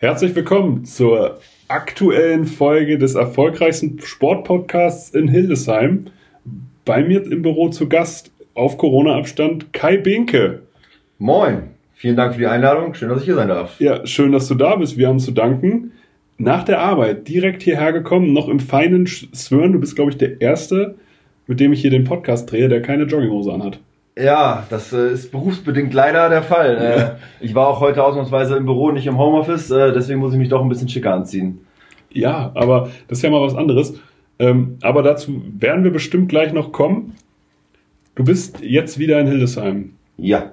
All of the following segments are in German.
Herzlich willkommen zur aktuellen Folge des erfolgreichsten Sportpodcasts in Hildesheim. Bei mir im Büro zu Gast auf Corona-Abstand Kai Binke. Moin, vielen Dank für die Einladung. Schön, dass ich hier sein darf. Ja, schön, dass du da bist. Wir haben zu danken. Nach der Arbeit direkt hierher gekommen, noch im feinen Swirn. Du bist, glaube ich, der Erste, mit dem ich hier den Podcast drehe, der keine Jogginghose anhat. Ja, das äh, ist berufsbedingt leider der Fall. Äh, ja. ich war auch heute ausnahmsweise im Büro, nicht im Homeoffice, äh, deswegen muss ich mich doch ein bisschen schicker anziehen. Ja, aber das ist ja mal was anderes. Ähm, aber dazu werden wir bestimmt gleich noch kommen. Du bist jetzt wieder in Hildesheim. Ja.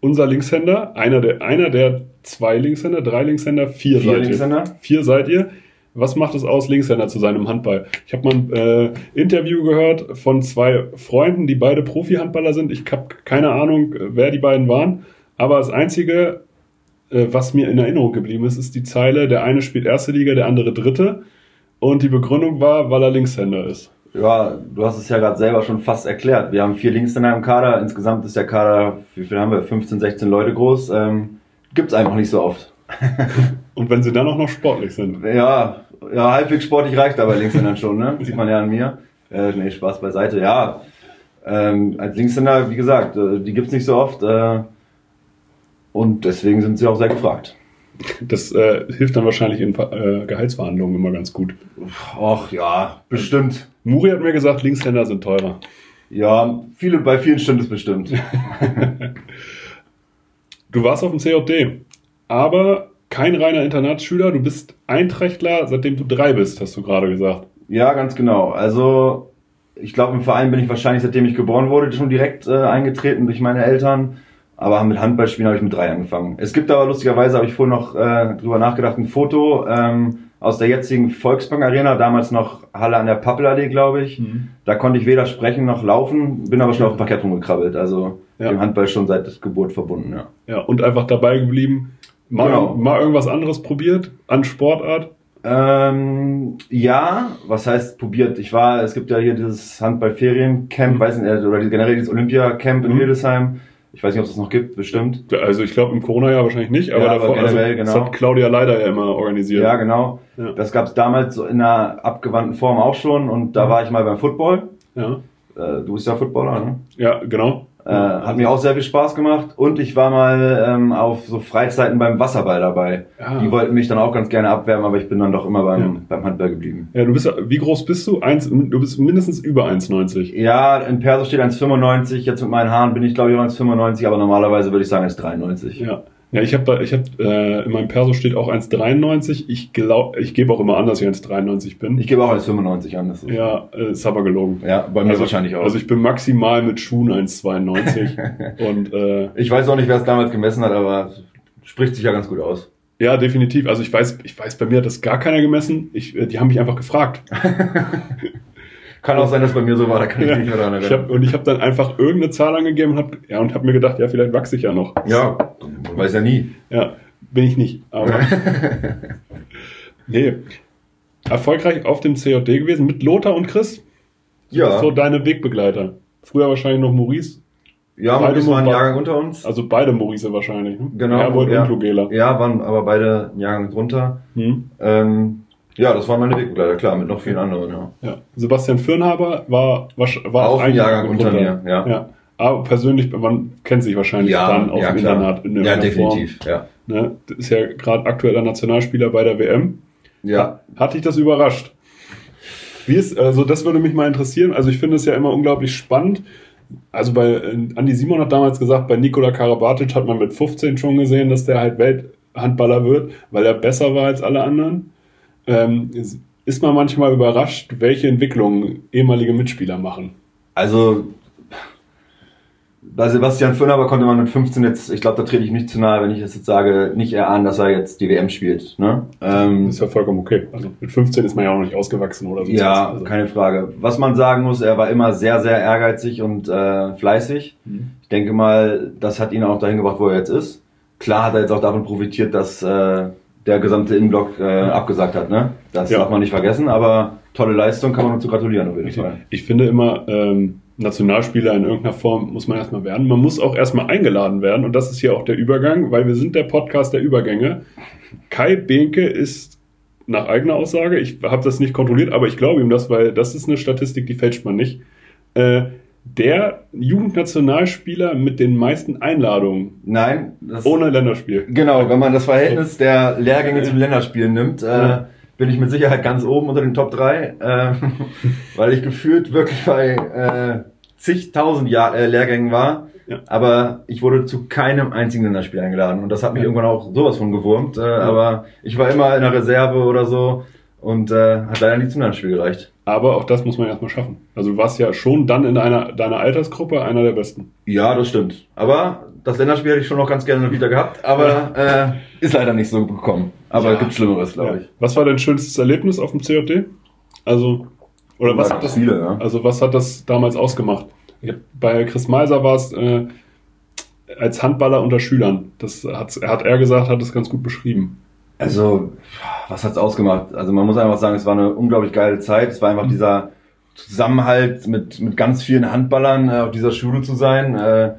Unser Linkshänder, einer der, einer der zwei Linkshänder, drei Linkshänder, vier, vier seid Linkshänder. ihr. Vier seid ihr. Was macht es aus, Linkshänder zu sein im Handball? Ich habe mal ein äh, Interview gehört von zwei Freunden, die beide Profi-Handballer sind. Ich habe keine Ahnung, wer die beiden waren. Aber das Einzige, äh, was mir in Erinnerung geblieben ist, ist die Zeile, der eine spielt erste Liga, der andere dritte. Und die Begründung war, weil er Linkshänder ist. Ja, du hast es ja gerade selber schon fast erklärt. Wir haben vier Linkshänder im Kader. Insgesamt ist der Kader, wie viel haben wir? 15, 16 Leute groß. Ähm, gibt's einfach nicht so oft. Und wenn sie dann auch noch sportlich sind. Ja, ja, halbwegs sportlich reicht aber Linkshänder schon, ne? Sieht man ja an mir. Äh, nee, Spaß beiseite. Ja, ähm, als Linkshänder, wie gesagt, äh, die gibt's nicht so oft. Äh, und deswegen sind sie auch sehr gefragt. Das äh, hilft dann wahrscheinlich in äh, Gehaltsverhandlungen immer ganz gut. Ach ja, bestimmt. Muri hat mir gesagt, Linkshänder sind teurer. Ja, viele, bei vielen stimmt es bestimmt. du warst auf dem COD, aber kein reiner Internatsschüler, du bist Einträchtler, seitdem du drei bist, hast du gerade gesagt. Ja, ganz genau. Also ich glaube, im Verein bin ich wahrscheinlich, seitdem ich geboren wurde, schon direkt äh, eingetreten durch meine Eltern. Aber mit Handballspielen habe ich mit drei angefangen. Es gibt aber lustigerweise, habe ich vorhin noch äh, drüber nachgedacht, ein Foto ähm, aus der jetzigen Volksbank Arena, damals noch Halle an der Pappelallee, glaube ich. Mhm. Da konnte ich weder sprechen noch laufen, bin aber schon auf dem Parkett rumgekrabbelt. Also ja. dem Handball schon seit Geburt verbunden, ja. Ja, und einfach dabei geblieben. Mal, genau. mal irgendwas anderes probiert an Sportart? Ähm, ja, was heißt probiert? Ich war, es gibt ja hier dieses Handball-Feriencamp, mhm. weiß nicht, oder generell dieses Olympia-Camp in mhm. Hildesheim. Ich weiß nicht, ob es das noch gibt, bestimmt. Also ich glaube im Corona-Jahr wahrscheinlich nicht, aber, ja, davor, generell, also, genau. das hat Claudia leider ja immer organisiert. Ja, genau. Ja. Das gab es damals so in einer abgewandten Form auch schon und da mhm. war ich mal beim Football. Ja. Äh, du bist ja Footballer, ne? Ja, genau. Äh, hat mir auch sehr viel Spaß gemacht und ich war mal ähm, auf so Freizeiten beim Wasserball dabei. Ja. Die wollten mich dann auch ganz gerne abwärmen, aber ich bin dann doch immer beim, ja. beim Handball geblieben. Ja, du bist, wie groß bist du? Eins, du bist mindestens über 1,90. Ja, in Perso steht 1,95. Jetzt mit meinen Haaren bin ich glaube ich 1,95, aber normalerweise würde ich sagen 1,93. Ja. Ja, ich habe ich hab, äh, in meinem Perso steht auch 1,93. Ich glaube, ich gebe auch immer an, dass ich 1,93 bin. Ich gebe auch 1,95 an. Ja, äh, ist aber gelogen. Ja, bei mir also, wahrscheinlich auch. Also ich bin maximal mit Schuhen 1,92 und äh, ich weiß auch nicht, wer es damals gemessen hat, aber spricht sich ja ganz gut aus. Ja, definitiv. Also ich weiß, ich weiß, bei mir hat das gar keiner gemessen. Ich, äh, die haben mich einfach gefragt. Kann auch sein, dass bei mir so war, da kann ich ja. nicht mehr daran erinnern. Ich hab, und ich habe dann einfach irgendeine Zahl angegeben und habe ja, und hab mir gedacht, ja, vielleicht wachse ich ja noch. Ja, man weiß ja nie. Ja, bin ich nicht. Aber nee, erfolgreich auf dem COD gewesen mit Lothar und Chris. Ja. So deine Wegbegleiter. Früher wahrscheinlich noch Maurice. Ja, beide Maurice war ein Jahrgang unter uns. Also beide Maurice wahrscheinlich. Ne? Genau. Herbold ja, und Lugela. Ja, waren aber beide Jahrgang drunter. Hm. Ähm, ja, das waren meine Wegbegleiter, klar, mit noch vielen anderen, ja. ja. Sebastian Fürnhaber war, war, war auch ein Jahrgang unter mir, ja. ja. Aber persönlich, man kennt sich wahrscheinlich ja, dann auf ja, dem Internat in Ja, definitiv, Form. ja. Ne? Das ist ja gerade aktueller Nationalspieler bei der WM. Ja. Hat dich das überrascht? Wie ist, also das würde mich mal interessieren. Also ich finde es ja immer unglaublich spannend. Also bei Andi Simon hat damals gesagt, bei Nikola Karabatic hat man mit 15 schon gesehen, dass der halt Welthandballer wird, weil er besser war als alle anderen ähm, ist man manchmal überrascht, welche Entwicklungen ehemalige Mitspieler machen. Also bei Sebastian Fürnaber konnte man mit 15 jetzt, ich glaube, da trete ich nicht zu nahe, wenn ich das jetzt sage, nicht erahnen, dass er jetzt die WM spielt. Ne? Ähm, ist ja vollkommen okay. Also mit 15 ist man ja auch noch nicht ausgewachsen oder so. Ja, also. keine Frage. Was man sagen muss, er war immer sehr, sehr ehrgeizig und äh, fleißig. Mhm. Ich denke mal, das hat ihn auch dahin gebracht, wo er jetzt ist. Klar hat er jetzt auch davon profitiert, dass äh, der gesamte Innenblock äh, abgesagt hat. Ne? Das ja. darf man nicht vergessen, aber tolle Leistung, kann man nur zu gratulieren auf jeden Fall. Ich finde immer, ähm, Nationalspieler in irgendeiner Form muss man erstmal werden. Man muss auch erstmal eingeladen werden und das ist hier auch der Übergang, weil wir sind der Podcast der Übergänge. Kai Behnke ist nach eigener Aussage, ich habe das nicht kontrolliert, aber ich glaube ihm das, weil das ist eine Statistik, die fälscht man nicht. Äh, der Jugendnationalspieler mit den meisten Einladungen. Nein. ohne Länderspiel. Genau, wenn man das Verhältnis der Lehrgänge zum Länderspiel nimmt, äh, bin ich mit Sicherheit ganz oben unter den Top 3, äh, weil ich gefühlt wirklich bei äh, zigtausend Jahr, äh, Lehrgängen war. Ja. Aber ich wurde zu keinem einzigen Länderspiel eingeladen und das hat mich ja. irgendwann auch sowas von gewurmt. Äh, ja. Aber ich war immer in der Reserve oder so und äh, hat leider nie zum Länderspiel gereicht. Aber auch das muss man erstmal schaffen. Also du warst ja schon dann in einer, deiner Altersgruppe einer der Besten. Ja, das stimmt. Aber das Länderspiel hätte ich schon noch ganz gerne wieder gehabt, aber äh, ist leider nicht so gekommen. Aber ja. gibt Schlimmeres, glaube ich. Was war dein schönstes Erlebnis auf dem COD? Also, oder was hat das, viele, ja. also was hat das damals ausgemacht? Bei Chris Meiser war es äh, als Handballer unter Schülern. Das hat, hat er gesagt, hat es ganz gut beschrieben. Also, was hat's ausgemacht? Also man muss einfach sagen, es war eine unglaublich geile Zeit. Es war einfach mhm. dieser Zusammenhalt mit, mit ganz vielen Handballern äh, auf dieser Schule zu sein. Äh,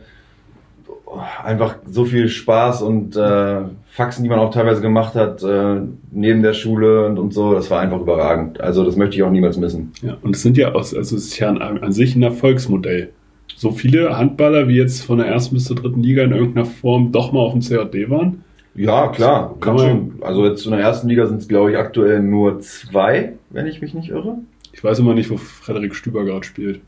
einfach so viel Spaß und äh, Faxen, die man auch teilweise gemacht hat, äh, neben der Schule und, und so, das war einfach überragend. Also das möchte ich auch niemals missen. Ja, und es sind ja aus, also es ist ja an, an sich ein Erfolgsmodell. So viele Handballer wie jetzt von der ersten bis zur dritten Liga in irgendeiner Form doch mal auf dem CAD waren, ja, klar, kann schon. Also jetzt in der ersten Liga sind es, glaube ich, aktuell nur zwei, wenn ich mich nicht irre. Ich weiß immer nicht, wo Frederik Stüber gerade spielt.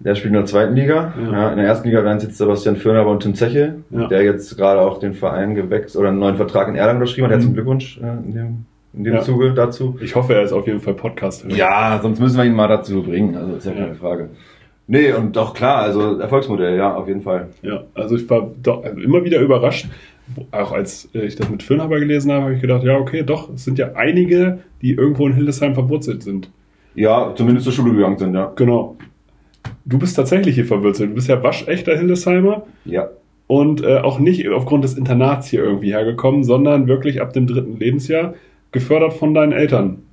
Der spielt in der zweiten Liga. Ja. ja in der ersten Liga wären es jetzt Sebastian Förner und Tim Zeche, ja. der jetzt gerade auch den Verein gewechselt oder einen neuen Vertrag in Erlangen unterschrieben hat. Mhm. Herzlichen Glückwunsch äh, in dem, in dem ja. Zuge dazu. Ich hoffe, er ist auf jeden Fall Podcast. Ja, sonst müssen wir ihn mal dazu bringen. Also ist ja, keine Frage. Nee, und doch klar, also Erfolgsmodell, ja, auf jeden Fall. Ja, also ich war doch also immer wieder überrascht, auch als ich das mit Firnhaber gelesen habe, habe ich gedacht, ja, okay, doch, es sind ja einige, die irgendwo in Hildesheim verwurzelt sind. Ja, zumindest zur Schule gegangen sind, ja. Genau. Du bist tatsächlich hier verwurzelt. Du bist ja waschechter Hildesheimer. Ja. Und äh, auch nicht aufgrund des Internats hier irgendwie hergekommen, sondern wirklich ab dem dritten Lebensjahr gefördert von deinen Eltern.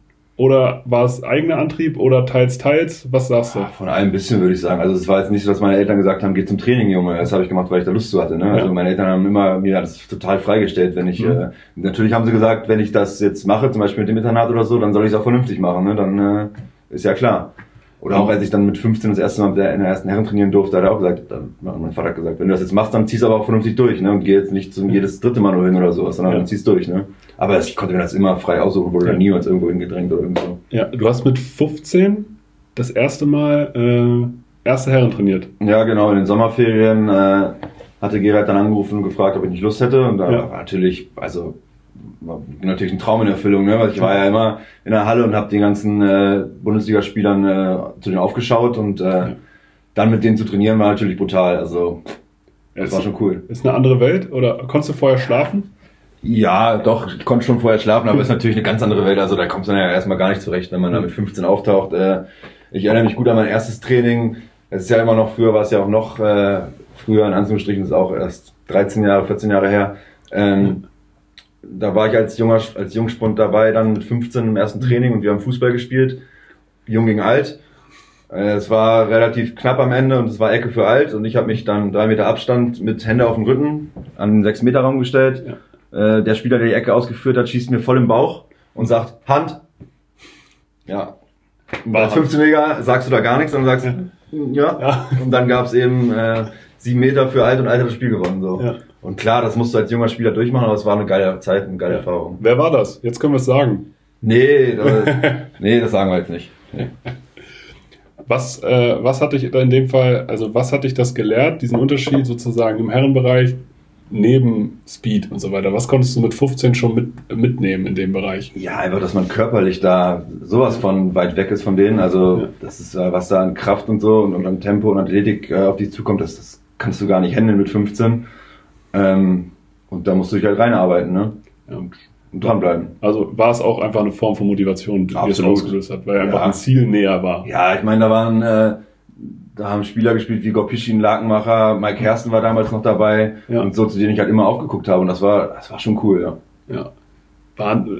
Oder war es eigener Antrieb oder teils, teils? Was sagst du? Von allem ein bisschen, würde ich sagen. Also es war jetzt nicht so, dass meine Eltern gesagt haben, geh zum Training, Junge. Das habe ich gemacht, weil ich da Lust zu hatte. Ne? Ja. Also meine Eltern haben immer mir das total freigestellt, wenn ich, mhm. äh, natürlich haben sie gesagt, wenn ich das jetzt mache, zum Beispiel mit dem Internat oder so, dann soll ich es auch vernünftig machen. Ne? Dann äh, ist ja klar. Oder auch als ich dann mit 15 das erste Mal in der ersten Herren trainieren durfte, hat er auch gesagt, dann, mein Vater hat gesagt, wenn du das jetzt machst, dann ziehst du aber auch vernünftig durch, ne? Und geh jetzt nicht zum jedes dritte Mal nur hin oder sowas, sondern ja. dann ziehst durch, ne? Aber ich konnte mir das immer frei aussuchen, wurde ja. niemals irgendwo hingedrängt oder irgendwo. Ja, du hast mit 15 das erste Mal äh, erste Herren trainiert. Ja, genau, in den Sommerferien äh, hatte Gerald dann angerufen und gefragt, ob ich nicht Lust hätte. Und da ja. war natürlich, also war natürlich ein Traum in Erfüllung, ne? weil ich war ja immer in der Halle und habe den ganzen äh, Bundesligaspielern äh, zu denen aufgeschaut und äh, ja. dann mit denen zu trainieren war natürlich brutal. Also das ist, war schon cool. Ist eine andere Welt oder konntest du vorher schlafen? Ja, doch, ich konnte schon vorher schlafen, aber es ist natürlich eine ganz andere Welt. Also da kommt man ja erstmal gar nicht zurecht, wenn man da mit 15 auftaucht. Äh, ich erinnere mich gut an mein erstes Training. Es ist ja immer noch, früher war es ja auch noch, äh, früher in Anführungsstrichen ist auch erst 13 Jahre, 14 Jahre her. Ähm, da war ich als junger, als Jungspund dabei, dann mit 15 im ersten Training und wir haben Fußball gespielt, jung gegen alt. Äh, es war relativ knapp am Ende und es war Ecke für alt und ich habe mich dann drei Meter Abstand mit Hände auf dem Rücken an den sechs Meter Raum gestellt. Ja. Äh, der Spieler, der die Ecke ausgeführt hat, schießt mir voll im Bauch und sagt Hand. Ja. Als 15-Jähriger sagst du da gar nichts, sondern sagst ja. ja. Und dann gab es eben äh, sieben Meter für alt und alt hat das Spiel gewonnen. So. Ja. Und klar, das musst du als junger Spieler durchmachen, aber es war eine geile Zeit, eine geile ja. Erfahrung. Wer war das? Jetzt können wir es sagen. Nee, das, nee, das sagen wir jetzt nicht. Nee. Was, äh, was hat dich in dem Fall, also was hat dich das gelehrt, diesen Unterschied sozusagen im Herrenbereich neben Speed und so weiter? Was konntest du mit 15 schon mit, mitnehmen in dem Bereich? Ja, einfach, dass man körperlich da sowas von weit weg ist von denen. Also, ja. das ist, äh, was da an Kraft und so und, und an Tempo und Athletik äh, auf dich zukommt, das, das kannst du gar nicht handeln mit 15. Ähm, und da musst du dich halt reinarbeiten, ne? Ja. Und, und dranbleiben. Also war es auch einfach eine Form von Motivation, die es ausgelöst hat, weil ja. einfach ein Ziel näher war. Ja, ich meine, da waren, äh, da haben Spieler gespielt wie Gorpischin, Lakenmacher, Mike Hersten war damals noch dabei ja. und so, zu denen ich halt immer aufgeguckt habe und das war, das war schon cool, ja. Ja.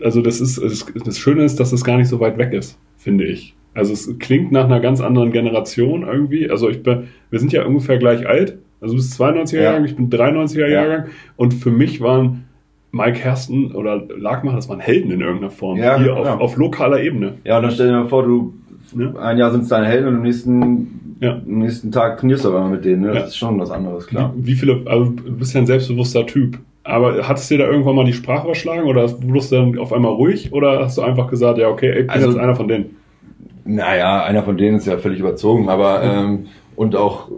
Also das ist, das Schöne ist, dass es gar nicht so weit weg ist, finde ich. Also es klingt nach einer ganz anderen Generation irgendwie. Also ich bin, wir sind ja ungefähr gleich alt. Also du bist 92er ja. Jahrgang, ich bin 93er Jahrgang. Und für mich waren Mike Hersten oder Lagmacher, das waren Helden in irgendeiner Form. Ja, hier auf, auf, lokaler Ebene. Ja, und dann stell dir mal vor, du ja. ein Jahr sind es deine Helden und am nächsten, ja. am nächsten Tag trainierst du aber mit denen. Ne? Das ist schon was anderes, klar. Wie, wie, viele, also du bist ja ein selbstbewusster Typ. Aber hattest du dir da irgendwann mal die Sprache überschlagen oder wurdest du dann auf einmal ruhig oder hast du einfach gesagt, ja, okay, ich bin also, jetzt einer von denen? Naja, einer von denen ist ja völlig überzogen, aber ähm, und auch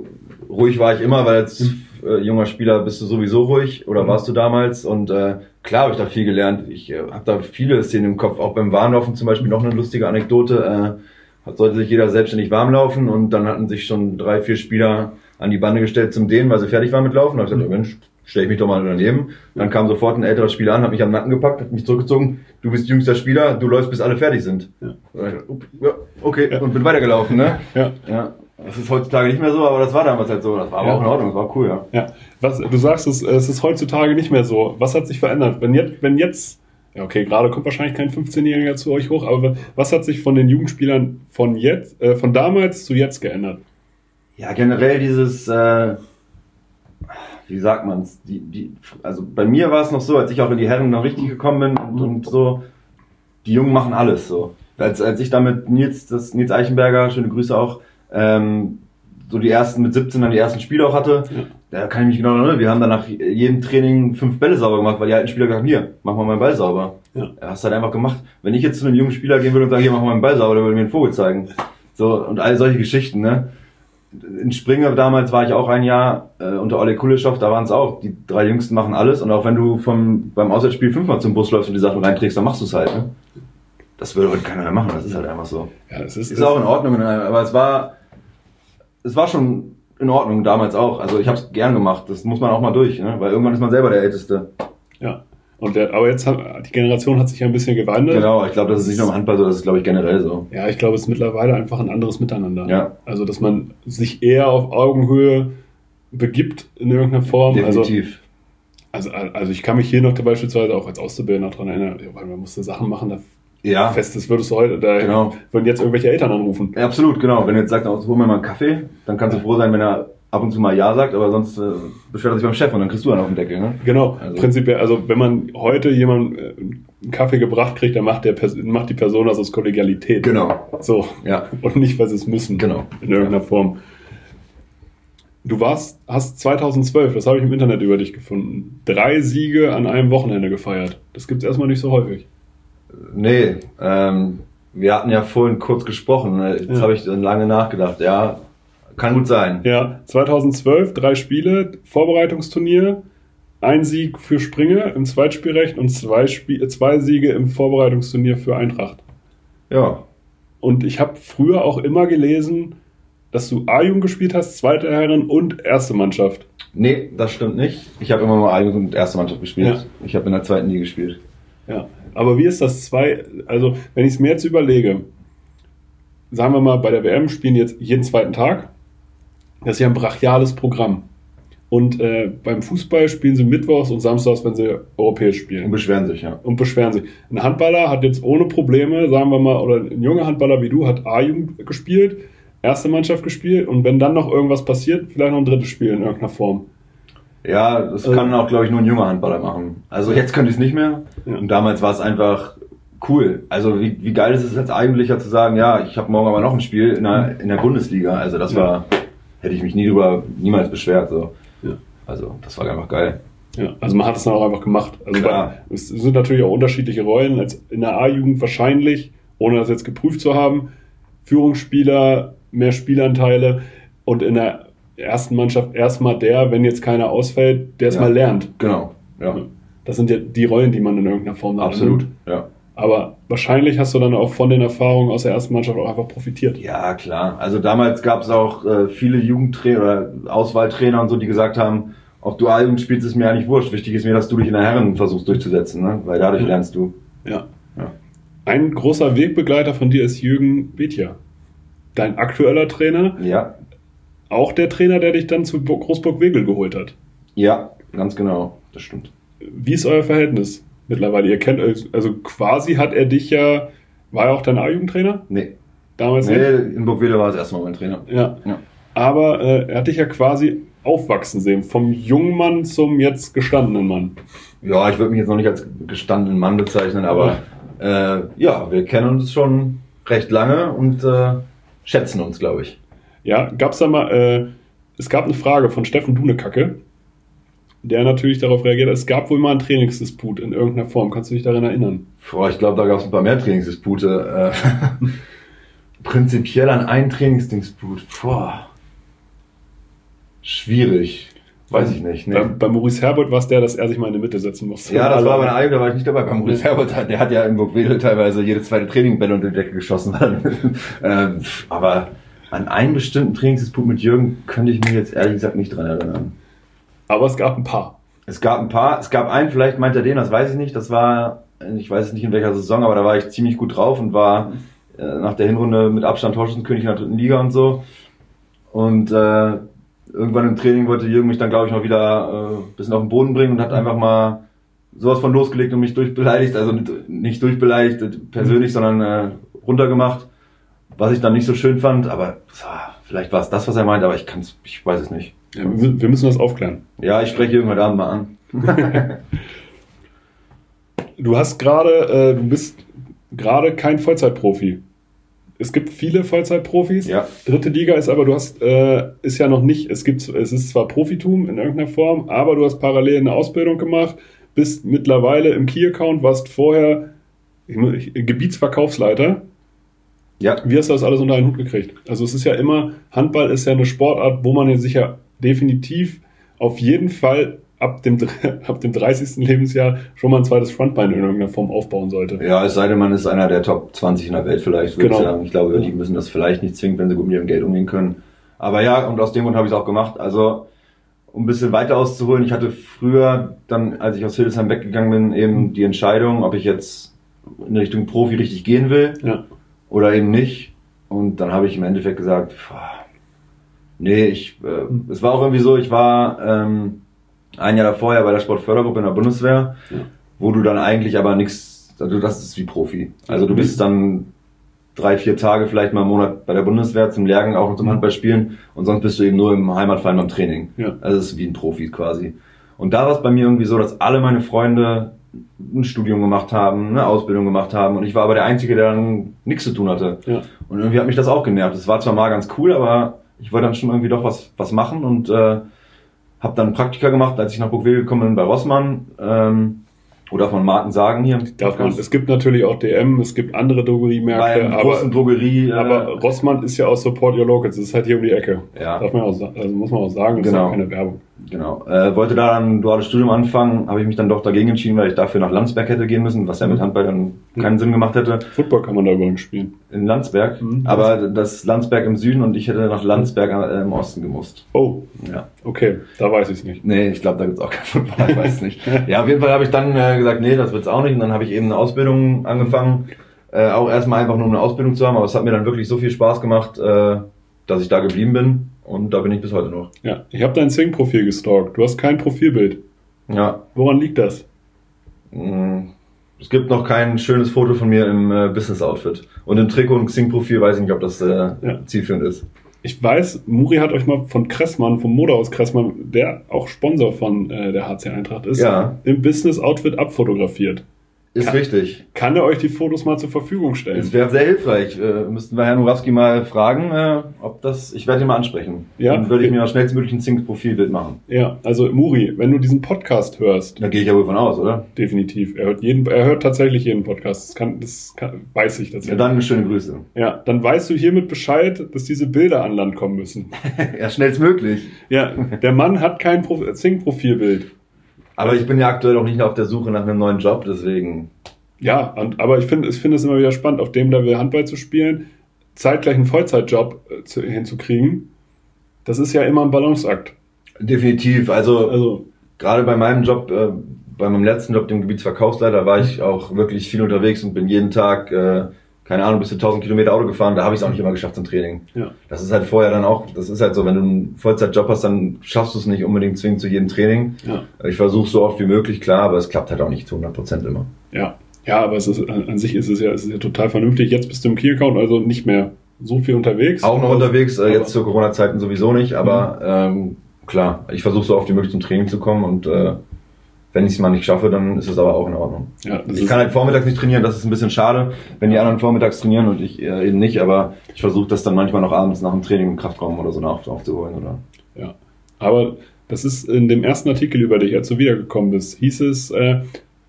ruhig war ich immer, weil als äh, junger Spieler bist du sowieso ruhig oder mhm. warst du damals und äh, klar habe ich da viel gelernt. Ich äh, habe da viele Szenen im Kopf, auch beim Warnlaufen zum Beispiel noch eine lustige Anekdote. Äh, sollte sich jeder selbstständig warm laufen und dann hatten sich schon drei, vier Spieler an die Bande gestellt zum Dehnen, weil sie fertig waren mit Laufen. Da habe ich gesagt, mhm. Mensch, stelle ich mich doch mal daneben. Dann kam sofort ein älterer Spieler an, hat mich am Nacken gepackt, hat mich zurückgezogen. Du bist jüngster Spieler, du läufst bis alle fertig sind. Ja. Okay, ja. und bin weitergelaufen, ne? Ja. ja. Das ist heutzutage nicht mehr so, aber das war damals halt so. Das war aber ja. auch in Ordnung, das war cool, ja. Ja. Was, du sagst, es, es ist heutzutage nicht mehr so. Was hat sich verändert? Wenn jetzt, wenn jetzt ja, okay, gerade kommt wahrscheinlich kein 15-Jähriger zu euch hoch, aber was hat sich von den Jugendspielern von jetzt, äh, von damals zu jetzt geändert? Ja, generell dieses, äh, wie sagt man's, die, die, also bei mir war es noch so, als ich auch in die Herren noch richtig gekommen bin und, und so, die Jungen machen alles so. Als, als ich damit Nils, das Nils Eichenberger, schöne Grüße auch, ähm, so die ersten mit 17 dann die ersten Spiele auch hatte, ja. Da kann ich mich genau erinnern. Wir haben dann nach jedem Training fünf Bälle sauber gemacht, weil die alten Spieler gesagt haben, hier, mach mal meinen Ball sauber. Ja. Er hast halt einfach gemacht. Wenn ich jetzt zu einem jungen Spieler gehen würde und sagen, hier, mach mal meinen Ball sauber, der würde mir einen Vogel zeigen. So, und all solche Geschichten, ne? In Springer damals war ich auch ein Jahr äh, unter Ole Kuleschow, da waren es auch. Die drei Jüngsten machen alles und auch wenn du vom, beim Auswärtsspiel fünfmal zum Bus läufst und die Sachen reinträgst, dann machst du es halt. Ne? Das würde heute keiner mehr machen, das ist halt einfach so. Ja, es ist, ist auch in Ordnung, aber es war, es war schon in Ordnung damals auch. Also ich habe es gern gemacht. Das muss man auch mal durch, ne? weil irgendwann ist man selber der Älteste. Ja. Und der, aber jetzt hat die Generation hat sich ja ein bisschen gewandelt. Genau, ich glaube, das ist nicht nur im Handball so, das ist, glaube ich, generell so. Ja, ich glaube, es ist mittlerweile einfach ein anderes Miteinander. Ja. Also, dass man sich eher auf Augenhöhe begibt in irgendeiner Form. Also Definitiv. Also, also, also ich kann mich hier noch beispielsweise auch als Auszubildender daran erinnern, weil man musste Sachen machen, da ja. Festes würdest du heute, da genau. würden jetzt irgendwelche Eltern anrufen. Ja, absolut, genau. Wenn du jetzt sagst, oh, hol mir mal einen Kaffee, dann kannst du froh sein, wenn er ab und zu mal Ja sagt, aber sonst äh, beschwert er sich beim Chef und dann kriegst du dann auf den Deckel. Ne? Genau, also. prinzipiell, also wenn man heute jemanden äh, einen Kaffee gebracht kriegt, dann macht, der, macht die Person das aus Kollegialität. Genau. So. Ja. Und nicht, weil sie es müssen. Genau. In irgendeiner ja. Form. Du warst, hast 2012, das habe ich im Internet über dich gefunden, drei Siege an einem Wochenende gefeiert. Das gibt es erstmal nicht so häufig. Nee, ähm, wir hatten ja vorhin kurz gesprochen. Ne? Jetzt ja. habe ich lange nachgedacht. Ja, kann gut sein. Ja, 2012 drei Spiele, Vorbereitungsturnier, ein Sieg für Springe im Zweitspielrecht und zwei, Spie zwei Siege im Vorbereitungsturnier für Eintracht. Ja. Und ich habe früher auch immer gelesen, dass du A-Jugend gespielt hast, zweite Herren und erste Mannschaft. Nee, das stimmt nicht. Ich habe immer mal A-Jugend und erste Mannschaft gespielt. Ja. Ich habe in der zweiten nie gespielt. Ja, aber wie ist das zwei, also wenn ich es mir jetzt überlege, sagen wir mal, bei der WM spielen jetzt jeden zweiten Tag, das ist ja ein brachiales Programm. Und äh, beim Fußball spielen sie mittwochs und samstags, wenn sie europäisch spielen. Und beschweren sich, ja. Und beschweren sich. Ein Handballer hat jetzt ohne Probleme, sagen wir mal, oder ein junger Handballer wie du hat A-Jugend gespielt, erste Mannschaft gespielt und wenn dann noch irgendwas passiert, vielleicht noch ein drittes Spiel in irgendeiner Form. Ja, das kann äh, auch, glaube ich, nur ein junger Handballer machen. Also jetzt könnte ich es nicht mehr. Ja. Und damals war es einfach cool. Also wie, wie geil ist es jetzt eigentlich zu sagen, ja, ich habe morgen aber noch ein Spiel in der, in der Bundesliga. Also das war, hätte ich mich nie drüber, niemals beschwert. So. Ja. Also das war einfach geil. Ja, also man hat es dann auch einfach gemacht. Also Klar. Bei, es sind natürlich auch unterschiedliche Rollen. Als in der A-Jugend wahrscheinlich, ohne das jetzt geprüft zu haben, Führungsspieler, mehr Spielanteile und in der ersten Mannschaft erstmal der, wenn jetzt keiner ausfällt, der es ja, mal lernt. Genau, ja. Das sind ja die Rollen, die man in irgendeiner Form hat. Absolut, ja. Aber wahrscheinlich hast du dann auch von den Erfahrungen aus der ersten Mannschaft auch einfach profitiert. Ja, klar. Also damals gab es auch äh, viele Jugendtrainer Auswahltrainer und so, die gesagt haben, ob du A-Jugend spielst, ist mir eigentlich wurscht. Wichtig ist mir, dass du dich in der Herren versuchst durchzusetzen, ne? weil dadurch ja. lernst du. Ja. ja. Ein großer Wegbegleiter von dir ist Jürgen Bethja. Dein aktueller Trainer. Ja. Auch der Trainer, der dich dann zu Großburg-Wegel geholt hat. Ja, ganz genau. Das stimmt. Wie ist euer Verhältnis mittlerweile? Ihr kennt, also quasi hat er dich ja, war er auch dein A-Jugendtrainer? Nee. damals nee, nicht? in Burgwedel war es erstmal mein Trainer. Ja. ja. Aber äh, er hat dich ja quasi aufwachsen sehen, vom jungen Mann zum jetzt gestandenen Mann. Ja, ich würde mich jetzt noch nicht als gestandenen Mann bezeichnen, aber ja, äh, ja wir kennen uns schon recht lange und äh, schätzen uns, glaube ich. Ja, gab's da mal, äh, es gab eine Frage von Steffen Dunekacke, der natürlich darauf reagiert hat, es gab wohl mal einen Trainingsdisput in irgendeiner Form. Kannst du dich daran erinnern? Boah, ich glaube, da gab es ein paar mehr Trainingsdispute. Äh, prinzipiell an einen Trainingsdisput. Boah. Schwierig. Weiß ich nicht. Nee. Bei, bei, Maurice Herbert war es der, dass er sich mal in die Mitte setzen musste. Ja, das war bei einer da war ich nicht dabei. Bei Maurice Herbert, der hat ja in Burgwedel teilweise jedes zweite Training Bälle unter die Decke geschossen. ähm, aber an einen bestimmten Trainingsdisput mit Jürgen könnte ich mich jetzt ehrlich gesagt nicht dran erinnern. Aber es gab ein paar. Es gab ein paar. Es gab einen, vielleicht meint er den, das weiß ich nicht. Das war, ich weiß es nicht in welcher Saison, aber da war ich ziemlich gut drauf und war äh, nach der Hinrunde mit Abstand Torschützenkönig in der dritten Liga und so. Und äh, irgendwann im Training wollte Jürgen mich dann, glaube ich, noch wieder äh, ein bisschen auf den Boden bringen und hat einfach mal sowas von losgelegt und mich durchbeleidigt. Also nicht durchbeleidigt persönlich, mhm. sondern äh, runtergemacht. Was ich dann nicht so schön fand, aber vielleicht war es das, was er meint, aber ich kann's, ich weiß es nicht. Ja, wir müssen das aufklären. Ja, ich spreche irgendwann Abend mal an. du hast gerade, äh, du bist gerade kein Vollzeitprofi. Es gibt viele Vollzeitprofis. Ja. Dritte Liga ist aber, du hast, äh, ist ja noch nicht, es gibt, es ist zwar Profitum in irgendeiner Form, aber du hast parallel eine Ausbildung gemacht, bist mittlerweile im Key-Account, warst vorher Gebietsverkaufsleiter ja. Wie hast du das alles unter einen Hut gekriegt? Also es ist ja immer, Handball ist ja eine Sportart, wo man sich ja definitiv auf jeden Fall ab dem, ab dem 30. Lebensjahr schon mal ein zweites Frontbein in irgendeiner Form aufbauen sollte. Ja, es sei denn, man ist einer der Top 20 in der Welt vielleicht, würde genau. ich sagen. Ich glaube, die müssen das vielleicht nicht zwingen, wenn sie gut mit ihrem Geld umgehen können. Aber ja, und aus dem Grund habe ich es auch gemacht. Also, um ein bisschen weiter auszuholen, ich hatte früher, dann, als ich aus Hildesheim weggegangen bin, eben die Entscheidung, ob ich jetzt in Richtung Profi richtig gehen will. Ja oder eben nicht. Und dann habe ich im Endeffekt gesagt, pff, nee, ich, äh, es war auch irgendwie so, ich war ähm, ein Jahr davor ja bei der Sportfördergruppe in der Bundeswehr, ja. wo du dann eigentlich aber nichts, also das ist wie Profi. Also du bist dann drei, vier Tage vielleicht mal im Monat bei der Bundeswehr zum Lehrgang, auch noch zum Handballspielen und sonst bist du eben nur im Heimatverein beim Training. Ja. Also das ist wie ein Profi quasi. Und da war es bei mir irgendwie so, dass alle meine Freunde ein Studium gemacht haben, eine Ausbildung gemacht haben und ich war aber der Einzige, der dann nichts zu tun hatte. Ja. Und irgendwie hat mich das auch genervt. Es war zwar mal ganz cool, aber ich wollte dann schon irgendwie doch was, was machen und äh, habe dann Praktika gemacht, als ich nach Burgwil gekommen bin bei Rossmann. Ähm, oder von Marken sagen hier? Darf man, es gibt natürlich auch DM, es gibt andere Drogeriemärkte. Bei großen Drogerie. Äh, aber Rossmann ist ja auch Support Your Locals, das ist halt hier um die Ecke. Ja. Darf man auch, also muss man auch sagen, das genau. ist auch keine Werbung. Genau. Äh, wollte da dann ein duales Studium anfangen, habe ich mich dann doch dagegen entschieden, weil ich dafür nach Landsberg hätte gehen müssen, was ja mit mhm. Handball dann keinen mhm. Sinn gemacht hätte. Football kann man da übrigens spielen. In Landsberg. Mhm. Aber das Landsberg im Süden und ich hätte nach Landsberg äh, im Osten gemusst. Oh. Ja. Okay, da weiß ich es nicht. Nee, ich glaube, da gibt's auch kein Football, ich weiß nicht. ja, auf jeden Fall habe ich dann äh, gesagt, nee, das wird's auch nicht. Und dann habe ich eben eine Ausbildung angefangen. Äh, auch erstmal einfach nur eine Ausbildung zu haben, aber es hat mir dann wirklich so viel Spaß gemacht, äh, dass ich da geblieben bin und da bin ich bis heute noch. Ja, ich habe dein Sing-Profil gestalkt. Du hast kein Profilbild. Ja. Woran liegt das? Mm, es gibt noch kein schönes Foto von mir im äh, Business-Outfit. Und im Trikot und Xing-Profil weiß ich nicht, ob das äh, ja. zielführend ist. Ich weiß, Muri hat euch mal von Kressmann, vom Modehaus Kressmann, der auch Sponsor von äh, der HC Eintracht ist, ja. im Business-Outfit abfotografiert. Ist kann, richtig. Kann er euch die Fotos mal zur Verfügung stellen? Das wäre sehr hilfreich. Äh, müssten wir Herrn Murawski mal fragen, äh, ob das. Ich werde ihn mal ansprechen. Ja. Dann würde ich mir schnellstmöglich ein Zink-Profilbild machen. Ja, also Muri, wenn du diesen Podcast hörst. Da gehe ich ja wohl von aus, oder? Definitiv. Er hört jeden, er hört tatsächlich jeden Podcast. Das kann, das kann, weiß ich tatsächlich. Ja, dann schöne Grüße. Ja, dann weißt du hiermit Bescheid, dass diese Bilder an Land kommen müssen. ja, schnellstmöglich. Ja, der Mann hat kein Zink-Profilbild. Aber ich bin ja aktuell auch nicht auf der Suche nach einem neuen Job, deswegen. Ja, und, aber ich finde ich finde es immer wieder spannend, auf dem Level Handball zu spielen, zeitgleich einen Vollzeitjob äh, zu, hinzukriegen. Das ist ja immer ein Balanceakt. Definitiv. Also, also gerade bei meinem Job, äh, bei meinem letzten Job, dem Gebietsverkaufsleiter, war ich auch wirklich viel unterwegs und bin jeden Tag, äh, keine Ahnung, bis zu 1000 Kilometer Auto gefahren. Da habe ich es auch nicht immer geschafft zum Training. Ja. Das ist halt vorher dann auch, das ist halt so, wenn du einen Vollzeitjob hast, dann schaffst du es nicht unbedingt zwingend zu jedem Training. Ja. Ich versuche so oft wie möglich, klar, aber es klappt halt auch nicht zu 100 Prozent immer. Ja, ja, aber es ist, an sich ist es ja, es ist ja total vernünftig. Jetzt bist du im Key-Account, also nicht mehr so viel unterwegs? Auch noch unterwegs, äh, jetzt zu Corona-Zeiten sowieso nicht, aber mhm. ähm, klar, ich versuche so oft wie möglich zum Training zu kommen und äh, wenn ich es mal nicht schaffe, dann ist es aber auch in Ordnung. Ja, ich kann halt vormittags nicht trainieren, das ist ein bisschen schade, wenn die anderen vormittags trainieren und ich äh, eben nicht, aber ich versuche das dann manchmal noch abends nach dem Training im Kraftraum oder so nach, aufzuholen. Oder? Ja, aber das ist in dem ersten Artikel über dich, als du wiedergekommen bist, hieß es, äh,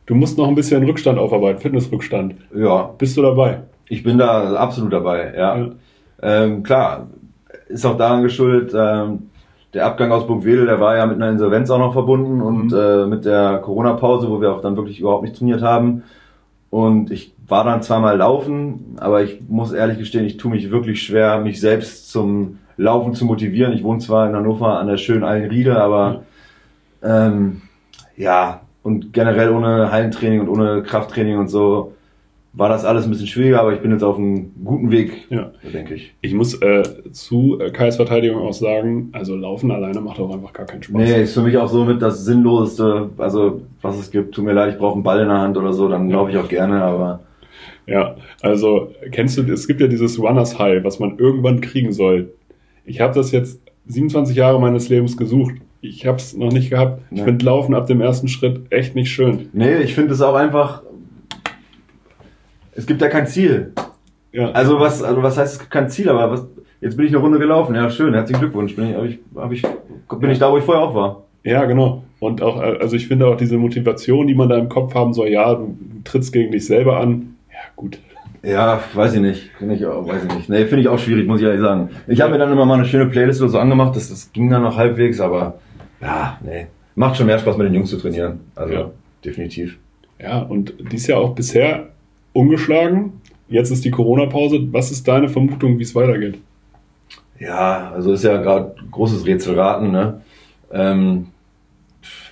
du musst noch ein bisschen Rückstand aufarbeiten, Fitnessrückstand. Ja. Bist du dabei? Ich bin da absolut dabei, ja. ja. Ähm, klar, ist auch daran geschuldet, ähm, der Abgang aus Burgwedel, der war ja mit einer Insolvenz auch noch verbunden und mhm. äh, mit der Corona-Pause, wo wir auch dann wirklich überhaupt nicht trainiert haben. Und ich war dann zweimal laufen, aber ich muss ehrlich gestehen, ich tue mich wirklich schwer, mich selbst zum Laufen zu motivieren. Ich wohne zwar in Hannover an der schönen Allenriede, aber ähm, ja, und generell ohne Hallentraining und ohne Krafttraining und so war das alles ein bisschen schwieriger, aber ich bin jetzt auf einem guten Weg, ja. denke ich. Ich muss äh, zu äh, Kais Verteidigung auch sagen, also Laufen alleine macht auch einfach gar keinen Spaß. Nee, ist für mich auch so mit das Sinnloseste, also was es gibt. Tut mir leid, ich brauche einen Ball in der Hand oder so, dann ja. laufe ich auch gerne, aber... Ja, also kennst du, es gibt ja dieses Runners High, was man irgendwann kriegen soll. Ich habe das jetzt 27 Jahre meines Lebens gesucht. Ich habe es noch nicht gehabt. Ich nee. finde Laufen ab dem ersten Schritt echt nicht schön. Nee, ich finde es auch einfach es gibt ja kein Ziel. Ja. Also was, also was heißt, es gibt kein Ziel, aber was, jetzt bin ich eine Runde gelaufen. Ja, schön, herzlichen Glückwunsch. Bin ich, hab ich, hab ich, bin ich da, wo ich vorher auch war. Ja, genau. Und auch, also ich finde auch diese Motivation, die man da im Kopf haben soll, ja, du, du trittst gegen dich selber an. Ja, gut. Ja, weiß ich nicht. Finde ich auch, weiß ich nicht. Nee, finde ich auch schwierig, muss ich ehrlich sagen. Ich habe mir dann immer mal eine schöne Playlist oder so angemacht, das, das ging dann noch halbwegs, aber ja, nee. Macht schon mehr Spaß mit den Jungs zu trainieren. Also ja. definitiv. Ja, und dies Jahr auch bisher ungeschlagen. Jetzt ist die Corona-Pause. Was ist deine Vermutung, wie es weitergeht? Ja, also ist ja gerade großes Rätselraten. Ne? Ähm,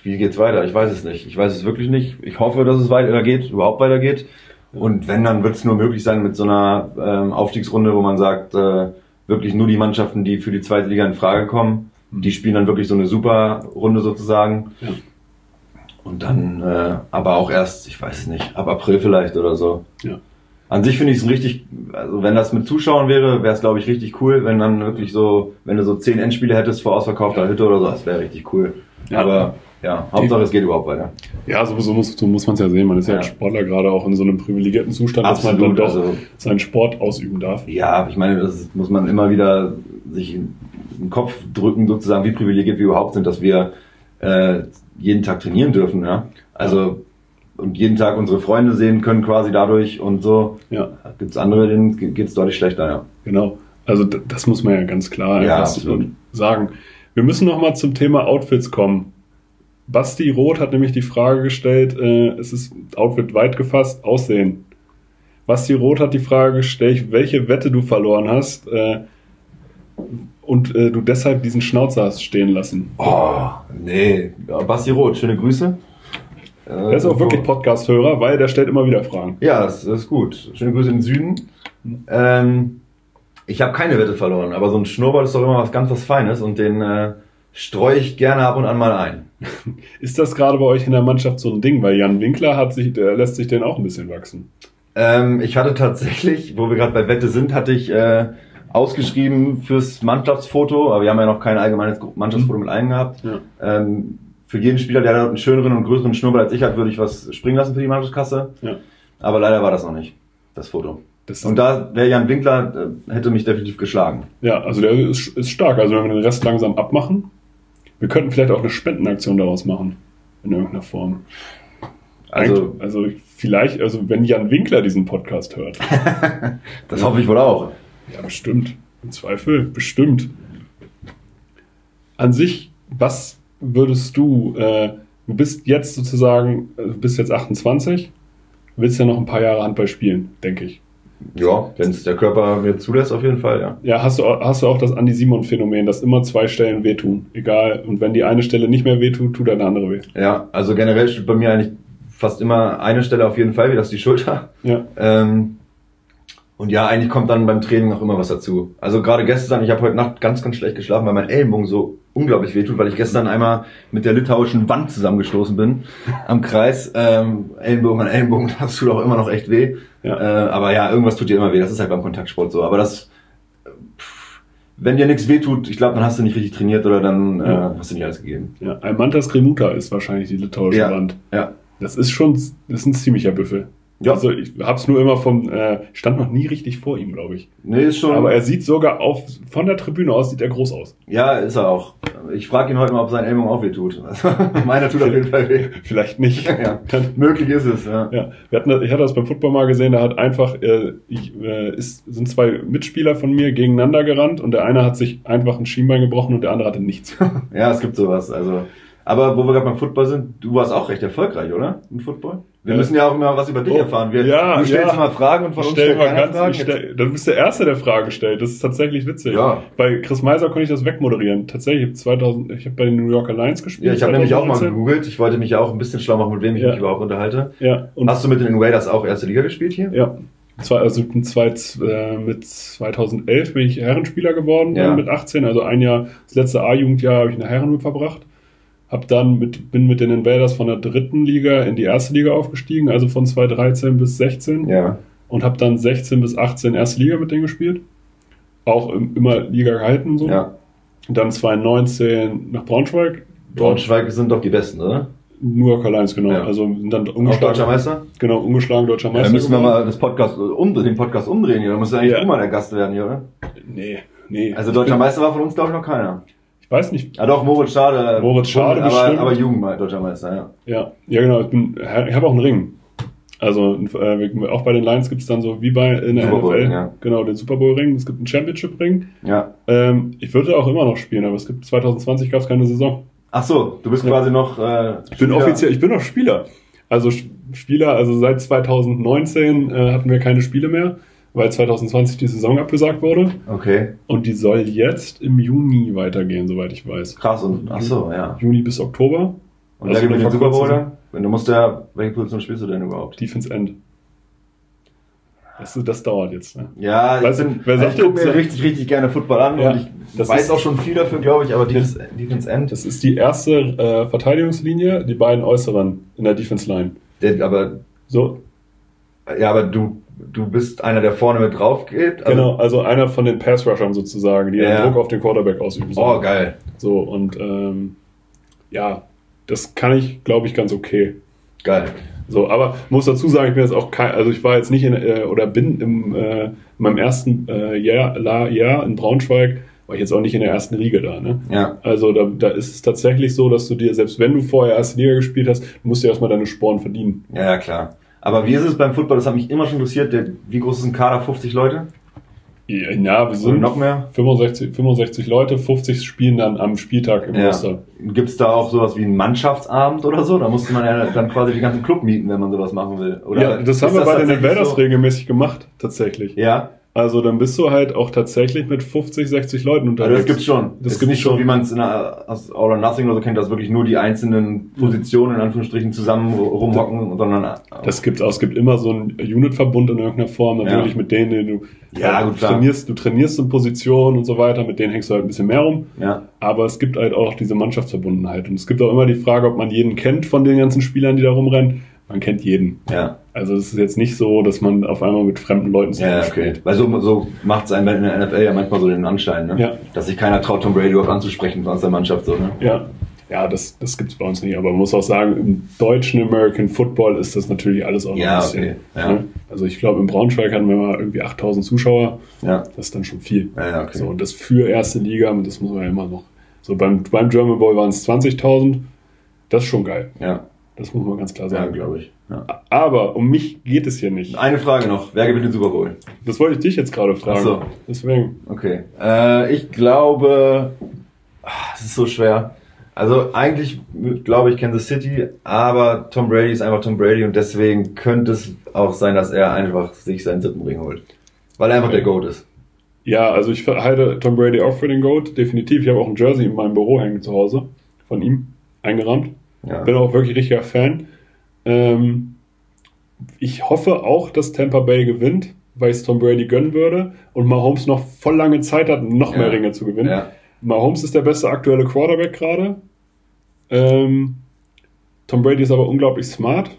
wie geht's weiter? Ich weiß es nicht. Ich weiß es wirklich nicht. Ich hoffe, dass es weitergeht, überhaupt weitergeht. Und wenn, dann wird es nur möglich sein mit so einer ähm, Aufstiegsrunde, wo man sagt, äh, wirklich nur die Mannschaften, die für die zweite Liga in Frage kommen, die spielen dann wirklich so eine super Runde sozusagen. Ja. Und dann äh, aber auch erst, ich weiß nicht, ab April vielleicht oder so. Ja. An sich finde ich es richtig, also wenn das mit Zuschauern wäre, wäre es glaube ich richtig cool, wenn dann wirklich so, wenn du so zehn Endspiele hättest vor ausverkaufter Hütte oder so, das wäre richtig cool. Ja. Aber ja, Hauptsache es geht überhaupt weiter. Ja, so, so muss, so muss man es ja sehen. Man ist ja, ja als Sportler gerade auch in so einem privilegierten Zustand, Absolut, dass man dann doch also, seinen Sport ausüben darf. Ja, ich meine, das muss man immer wieder sich in den Kopf drücken, sozusagen, wie privilegiert wir überhaupt sind, dass wir äh, jeden Tag trainieren dürfen, ja. Also und jeden Tag unsere Freunde sehen können quasi dadurch und so. Ja. Gibt es andere, denen geht es deutlich schlechter, ja. Genau. Also das muss man ja ganz klar ja, sagen. Wir müssen noch mal zum Thema Outfits kommen. Basti Roth hat nämlich die Frage gestellt, äh, es ist Outfit weit gefasst, Aussehen. Basti Roth hat die Frage gestellt, welche Wette du verloren hast. Äh, und äh, du deshalb diesen Schnauzer hast stehen lassen. Oh, nee. Basti Roth, schöne Grüße. Er ist auch wirklich Podcast-Hörer, weil der stellt immer wieder Fragen. Ja, das, das ist gut. Schöne Grüße in den Süden. Ähm, ich habe keine Wette verloren, aber so ein Schnurrbart ist doch immer was ganz was Feines und den äh, streue ich gerne ab und an mal ein. ist das gerade bei euch in der Mannschaft so ein Ding? Weil Jan Winkler hat sich, der lässt sich den auch ein bisschen wachsen. Ähm, ich hatte tatsächlich, wo wir gerade bei Wette sind, hatte ich äh, ausgeschrieben fürs Mannschaftsfoto, aber wir haben ja noch kein allgemeines Mannschaftsfoto mit allen gehabt. Ja. Ähm, für jeden Spieler, der einen schöneren und größeren Schnurrbart als ich hat, würde ich was springen lassen für die Mannschaftskasse. Ja. Aber leider war das noch nicht, das Foto. Das und da wäre Jan Winkler, äh, hätte mich definitiv geschlagen. Ja, also der ist, ist stark. Also wenn wir den Rest langsam abmachen, wir könnten vielleicht auch eine Spendenaktion daraus machen. In irgendeiner Form. Also, also vielleicht, also wenn Jan Winkler diesen Podcast hört. das hoffe ich wohl auch. Ja, bestimmt. Im Zweifel, bestimmt. An sich, was würdest du, äh, du bist jetzt sozusagen, äh, du bist jetzt 28, willst ja noch ein paar Jahre Handball spielen, denke ich. Ja, wenn es der Körper mir zulässt, auf jeden Fall, ja. Ja, hast du, hast du auch das Andi-Simon-Phänomen, dass immer zwei Stellen wehtun, egal. Und wenn die eine Stelle nicht mehr wehtut, tut eine andere weh. Ja, also generell steht bei mir eigentlich fast immer eine Stelle auf jeden Fall weh, das ist die Schulter. Ja. Ähm, und ja, eigentlich kommt dann beim Training noch immer was dazu. Also gerade gestern, ich habe heute Nacht ganz, ganz schlecht geschlafen, weil mein Ellenbogen so unglaublich wehtut, weil ich gestern einmal mit der litauischen Wand zusammengestoßen bin am Kreis. Ähm, Ellenbogen an Ellenbogen, das tut auch immer noch echt weh. Ja. Äh, aber ja, irgendwas tut dir immer weh. Das ist halt beim Kontaktsport so. Aber das wenn dir nichts wehtut, ich glaube, dann hast du nicht richtig trainiert oder dann ja. äh, hast du nicht alles gegeben. Ja, Almantas Kremuta ist wahrscheinlich die litauische ja. Wand. Ja. Das ist schon, das ist ein ziemlicher Büffel. Ja. Also ich hab's nur immer vom, äh, stand noch nie richtig vor ihm, glaube ich. Nee, ist schon. Aber er sieht sogar auf, von der Tribüne aus, sieht er groß aus. Ja, ist er auch. Ich frage ihn heute mal, ob sein Ellbogen auch weh tut. Also, meiner tut auf jeden Fall weh. Vielleicht nicht. ja, möglich ist es, ja. ja. Wir hatten, ich hatte das beim Football mal gesehen, da hat einfach, äh, ich, äh, ist, sind zwei Mitspieler von mir gegeneinander gerannt und der eine hat sich einfach ein Schienbein gebrochen und der andere hatte nichts. ja, es gibt sowas, also. Aber wo wir gerade beim Football sind, du warst auch recht erfolgreich, oder? Im Football? Wir müssen ja auch immer was über dich oh, erfahren. Wir, ja, du stellst ja. mal Fragen und von uns stellst mal ganz, Fragen. Stell, du bist der Erste, der Fragen stellt. Das ist tatsächlich witzig. Ja. Bei Chris Meiser konnte ich das wegmoderieren. Tatsächlich, ich habe 2000, ich habe bei den New Yorker Lions gespielt. Ja, ich habe nämlich auch mal gegoogelt. Ich wollte mich ja auch ein bisschen schlau machen, mit wem ich ja. mich überhaupt unterhalte. Ja. Und Hast du mit den Raiders auch erste Liga gespielt hier? Ja. Zwei, also äh, mit 2011 bin ich Herrenspieler geworden, ja. mit 18, also ein Jahr, das letzte A-Jugendjahr habe ich in der Herren verbracht. Hab dann mit, bin mit den Invaders von der dritten Liga in die erste Liga aufgestiegen, also von 2013 bis 16. Ja. Und habe dann 16 bis 18 erste Liga mit denen gespielt. Auch immer Liga gehalten so. Ja. Und dann 2019 nach Braunschweig. Braunschweig sind doch die Besten, oder? New Yorker Lions, genau. Ja. Also dann ungeschlagen. Auch deutscher Meister? Genau, ungeschlagen deutscher Meister. Ja, dann müssen wir mal das Podcast umdrehen, den Podcast umdrehen hier. Da muss ja eigentlich ja. mal der Gast werden hier, oder? Nee, nee. Also deutscher Meister war von uns, glaube ich, noch keiner weiß nicht. Ah doch, Moritz Schade. Moritz Schade aber, bestimmt. aber Jugend deutscher Meister, ja. Ja, ja genau. Ich, bin, ich habe auch einen Ring. Also äh, auch bei den Lions gibt es dann so wie bei in der Super NFL, ja. genau, den Super Bowl Ring. Es gibt einen Championship Ring. Ja. Ähm, ich würde auch immer noch spielen, aber es gibt 2020 gab es keine Saison. Ach so, du bist ja. quasi noch. Äh, ich bin offiziell, ich bin noch Spieler. Also Spieler, also seit 2019 äh, hatten wir keine Spiele mehr weil 2020 die Saison abgesagt wurde. Okay. Und die soll jetzt im Juni weitergehen, soweit ich weiß. Krass, und ach so, ja. Juni bis Oktober. Und also wer gewinnt den Super Bowl Wenn du musst ja, welche Position spielst du denn überhaupt? Defense End. Das, das dauert jetzt. Ne? Ja, weißt ich, bin, wer sagt ich gucke mir richtig, richtig gerne Football an ja, und ich weiß auch schon viel dafür, glaube ich, aber Defense, Defense End. Das ist die erste äh, Verteidigungslinie, die beiden äußeren in der Defense Line. Der, aber so. Ja, aber du du bist einer, der vorne mit drauf geht. Also genau, also einer von den Pass-Rushern sozusagen, die ja. Druck auf den Quarterback ausüben sollen. Oh, geil. So, und ähm, ja, das kann ich, glaube ich, ganz okay. Geil. So, aber muss dazu sagen, ich bin jetzt auch kein, also ich war jetzt nicht in, äh, oder bin im, äh, in meinem ersten äh, Jahr, Jahr in Braunschweig, war ich jetzt auch nicht in der ersten Riege da, ne? Ja. Also da, da ist es tatsächlich so, dass du dir, selbst wenn du vorher erste Liga gespielt hast, musst du erstmal deine Sporen verdienen. Ja, ja, klar. Aber wie ist es beim Football? Das hat mich immer schon interessiert. Der, wie groß ist ein Kader? 50 Leute? Ja, wir sind noch mehr? 65, 65 Leute, 50 spielen dann am Spieltag im ja. Roster. Gibt es da auch sowas wie einen Mannschaftsabend oder so? Da musste man ja dann quasi die ganzen Club mieten, wenn man sowas machen will. Oder ja, das haben wir bei den Invaders so? regelmäßig gemacht, tatsächlich. Ja. Also dann bist du halt auch tatsächlich mit 50, 60 Leuten unterwegs. Also das gibt's schon. Das, das ist nicht schon. so, wie man es in der aus All or Nothing oder so kennt, dass wirklich nur die einzelnen Positionen in Anführungsstrichen zusammen rumhocken, sondern das gibt's auch. Es gibt immer so einen Unit-Verbund in irgendeiner Form, natürlich ja. mit denen, denen du ja, gut, trainierst, du trainierst in Positionen und so weiter, mit denen hängst du halt ein bisschen mehr rum. Ja. Aber es gibt halt auch diese Mannschaftsverbundenheit und es gibt auch immer die Frage, ob man jeden kennt von den ganzen Spielern, die da rumrennen man kennt jeden. Ja. Also es ist jetzt nicht so, dass man auf einmal mit fremden Leuten zusammen ja, okay. Weil so, so macht es einem in der NFL ja manchmal so den Anschein, ne? Ja. Dass sich keiner traut, Tom Brady überhaupt anzusprechen aus der Mannschaft so, ne? Ja. Ja, das, das gibt es bei uns nicht. Aber man muss auch sagen, im deutschen American Football ist das natürlich alles auch noch ja, ein bisschen. Okay. Ja. Ne? Also ich glaube, in Braunschweig hatten wir mal irgendwie 8000 Zuschauer. Ja. Das ist dann schon viel. Ja, ja, okay. So, und das für erste Liga, das muss man ja immer noch. So beim, beim German Bowl waren es 20.000. Das ist schon geil. Ja. Das muss man ganz klar sagen. Ja, glaube ich. Ja. Aber um mich geht es hier nicht. Eine Frage noch. Wer gewinnt den Super Bowl? Das wollte ich dich jetzt gerade fragen. Ach so. Deswegen. Okay. Äh, ich glaube, ach, es ist so schwer. Also eigentlich glaube ich Kansas City, aber Tom Brady ist einfach Tom Brady und deswegen könnte es auch sein, dass er einfach sich seinen siebten Ring holt. Weil er einfach okay. der Goat ist. Ja, also ich halte Tom Brady auch für den Goat, definitiv. Ich habe auch ein Jersey in meinem Büro hängen zu Hause von ihm eingerahmt. Ja. Bin auch wirklich richtiger Fan. Ähm, ich hoffe auch, dass Tampa Bay gewinnt, weil ich es Tom Brady gönnen würde und Mahomes noch voll lange Zeit hat, noch ja. mehr Ringe zu gewinnen. Ja. Mahomes ist der beste aktuelle Quarterback gerade. Ähm, Tom Brady ist aber unglaublich smart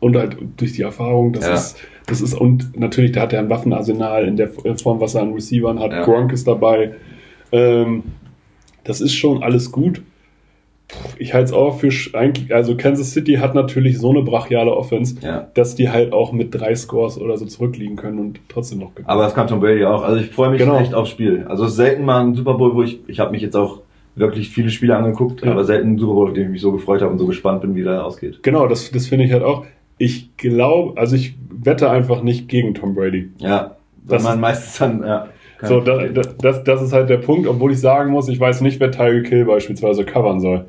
Und halt durch die Erfahrung, das ja. ist, das ist, und natürlich, da hat er ein Waffenarsenal in der Form, was er an Receivern hat. Ja. Gronk ist dabei. Ähm, das ist schon alles gut. Ich halte es auch für eigentlich, also Kansas City hat natürlich so eine brachiale Offense, ja. dass die halt auch mit drei Scores oder so zurückliegen können und trotzdem noch gewinnen. Aber das kann Tom Brady auch. Also ich freue mich genau. echt aufs Spiel. Also es ist selten mal ein Super Bowl, wo ich, ich habe mich jetzt auch wirklich viele Spiele angeguckt, ja. aber selten ein Super Bowl, auf den ich mich so gefreut habe und so gespannt bin, wie der ausgeht. Genau, das, das finde ich halt auch. Ich glaube, also ich wette einfach nicht gegen Tom Brady. Ja, das man meistens dann, ja. So, da, das, das ist halt der Punkt, obwohl ich sagen muss, ich weiß nicht, wer Tyreek Kill beispielsweise covern soll.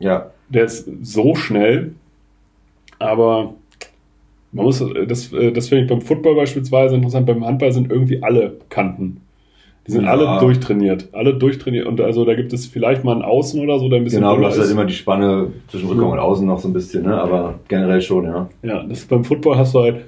Ja. Der ist so schnell, aber man muss, das, das finde ich beim Football beispielsweise interessant, beim Handball sind irgendwie alle Kanten. Die sind ja. alle durchtrainiert. Alle durchtrainiert. Und also da gibt es vielleicht mal ein Außen oder so, der ein bisschen. Genau, du hast halt immer die Spanne zwischen Rückraum und Außen noch so ein bisschen, ne? Aber generell schon, ja. Ja, das beim Football hast du halt.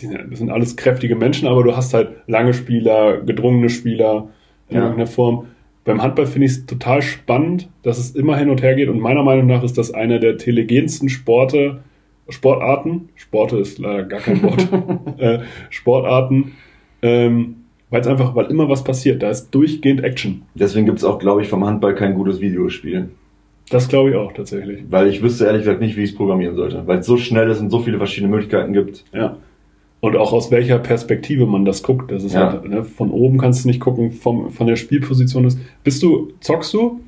Das sind alles kräftige Menschen, aber du hast halt lange Spieler, gedrungene Spieler in ja. irgendeiner Form. Beim Handball finde ich es total spannend, dass es immer hin und her geht. Und meiner Meinung nach ist das einer der telegensten Sporte, Sportarten. Sporte ist leider gar kein Wort. äh, Sportarten. Ähm, weil es einfach, weil immer was passiert. Da ist durchgehend Action. Deswegen gibt es auch, glaube ich, vom Handball kein gutes Videospiel. Das glaube ich auch tatsächlich. Weil ich wüsste ehrlich gesagt nicht, wie ich es programmieren sollte. Weil es so schnell ist und so viele verschiedene Möglichkeiten gibt. Ja. Und auch aus welcher Perspektive man das guckt. Das ist ja. halt, ne, von oben kannst du nicht gucken, vom, von der Spielposition ist. Bist du, zockst du?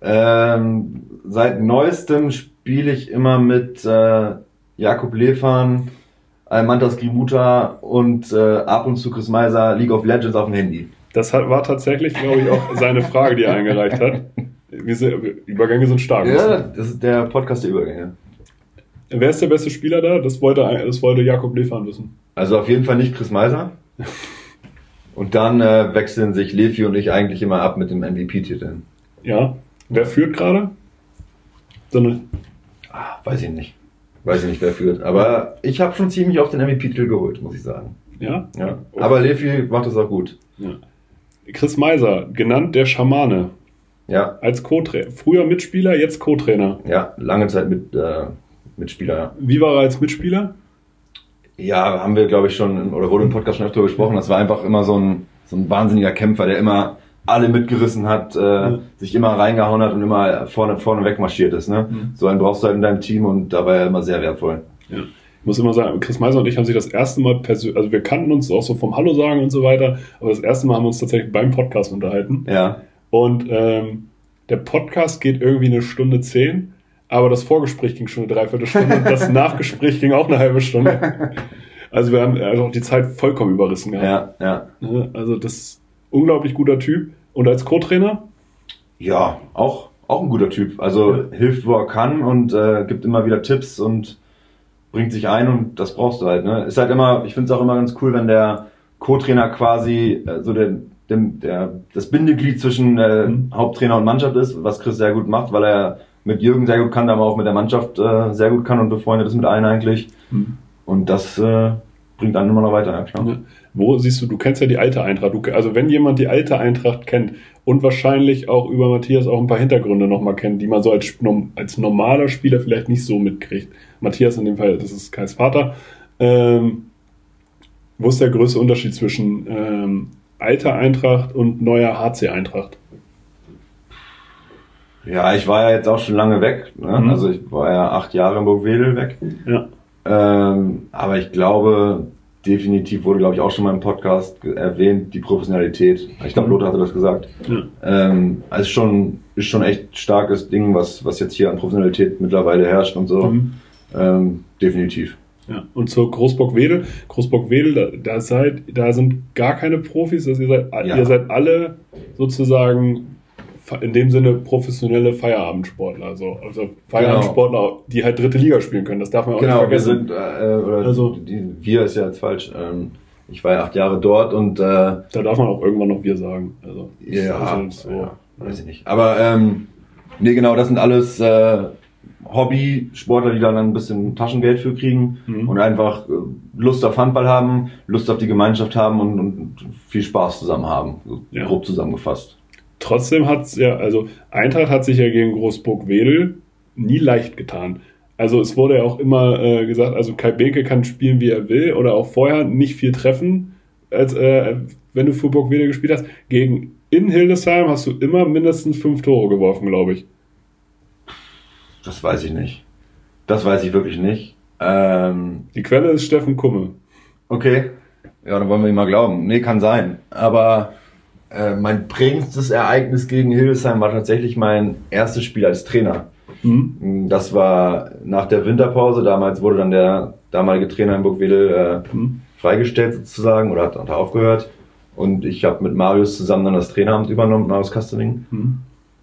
Ähm, seit neuestem spiele ich immer mit äh, Jakob Lefan, Almantas Grimuta und äh, ab und zu Chris Meiser League of Legends auf dem Handy. Das hat, war tatsächlich, glaube ich, auch seine Frage, die er eingereicht hat. Wir, Übergänge sind stark. Ja, das ist der Podcast der Übergänge. Wer ist der beste Spieler da? Das wollte, das wollte Jakob Lefan wissen. Also auf jeden Fall nicht Chris Meiser. Und dann äh, wechseln sich Lefi und ich eigentlich immer ab mit dem MVP-Titeln. Ja. Wer führt gerade? So ah, weiß ich nicht. Weiß ich nicht, wer führt. Aber ich habe schon ziemlich auf den MVP-Titel geholt, muss ich sagen. Ja? Ja. Okay. Aber Lefi macht das auch gut. Ja. Chris Meiser, genannt der Schamane. Ja. Als Co-Trainer. Früher Mitspieler, jetzt Co-Trainer. Ja, lange Zeit mit, äh, Mitspieler, ja. Wie war er als Mitspieler? Ja, haben wir, glaube ich, schon, oder wurde im Podcast schon öfter gesprochen. Das war einfach immer so ein, so ein wahnsinniger Kämpfer, der immer alle mitgerissen hat, äh, ja. sich immer reingehauen hat und immer vorne, vorne wegmarschiert ist. Ne? Mhm. So einen brauchst du halt in deinem Team und da war er immer sehr wertvoll. Ja. Ich muss immer sagen, Chris Meiser und ich haben sich das erste Mal persönlich, also wir kannten uns auch so vom Hallo sagen und so weiter, aber das erste Mal haben wir uns tatsächlich beim Podcast unterhalten. Ja. Und ähm, der Podcast geht irgendwie eine Stunde zehn, aber das Vorgespräch ging schon eine Dreiviertelstunde und das Nachgespräch ging auch eine halbe Stunde. Also wir haben also auch die Zeit vollkommen überrissen gehabt. Ja, ja. Ne, also das ist unglaublich guter Typ. Und als Co-Trainer? Ja, auch, auch ein guter Typ. Also ja. hilft, wo er kann und äh, gibt immer wieder Tipps und bringt sich ein und das brauchst du halt. Ne? Ist halt immer, ich finde es auch immer ganz cool, wenn der Co-Trainer quasi äh, so der, der, der, das Bindeglied zwischen äh, mhm. Haupttrainer und Mannschaft ist, was Chris sehr gut macht, weil er mit Jürgen sehr gut kann, aber auch mit der Mannschaft äh, sehr gut kann und befreundet ist mit allen eigentlich. Mhm. Und das äh, bringt einen immer noch weiter, ja klar. Ja. Wo siehst du, du kennst ja die alte Eintracht. Du, also wenn jemand die alte Eintracht kennt und wahrscheinlich auch über Matthias auch ein paar Hintergründe nochmal kennt, die man so als, als normaler Spieler vielleicht nicht so mitkriegt. Matthias in dem Fall, das ist Kais Vater. Ähm, wo ist der größte Unterschied zwischen ähm, alter Eintracht und neuer HC Eintracht? Ja, ich war ja jetzt auch schon lange weg. Ne? Mhm. Also ich war ja acht Jahre in Burgwedel weg. Ja. Ähm, aber ich glaube, definitiv wurde, glaube ich, auch schon mal im Podcast erwähnt, die Professionalität. Ich glaube, mhm. Lothar hatte das gesagt. Ja. Ähm, also schon, ist schon echt starkes Ding, was, was jetzt hier an Professionalität mittlerweile herrscht und so. Mhm. Ähm, definitiv. Ja, und zur Großbock-Wedel. Großbock-Wedel, da, da, seid, da sind gar keine Profis, also ihr seid, ja. ihr seid alle sozusagen in dem Sinne professionelle Feierabendsportler, also, also Feierabendsportler, genau. die halt dritte Liga spielen können. Das darf man auch genau, nicht vergessen. Wir sind, äh, also, die, wir ist ja jetzt falsch. Ähm, ich war ja acht Jahre dort und äh, da darf man auch irgendwann noch wir sagen. Also, ja, also so, ja, weiß ich nicht. Aber ähm, nee, genau, das sind alles äh, Hobby-Sportler, die dann ein bisschen Taschengeld für kriegen mhm. und einfach äh, Lust auf Handball haben, Lust auf die Gemeinschaft haben und, und viel Spaß zusammen haben, so ja. grob zusammengefasst. Trotzdem hat es ja, also Eintracht hat sich ja gegen Großburg-Wedel nie leicht getan. Also es wurde ja auch immer äh, gesagt, also Kai Beke kann spielen, wie er will oder auch vorher nicht viel treffen, als äh, wenn du für Burgwede gespielt hast. Gegen in Hildesheim hast du immer mindestens fünf Tore geworfen, glaube ich. Das weiß ich nicht. Das weiß ich wirklich nicht. Ähm, Die Quelle ist Steffen Kumme. Okay. Ja, dann wollen wir ihm mal glauben. Nee, kann sein. Aber äh, mein prägendstes Ereignis gegen Hildesheim war tatsächlich mein erstes Spiel als Trainer. Mhm. Das war nach der Winterpause. Damals wurde dann der damalige Trainer in Burgwedel äh, mhm. freigestellt sozusagen oder hat, hat aufgehört. Und ich habe mit Marius zusammen dann das Traineramt übernommen, Marius Kastening. Mhm.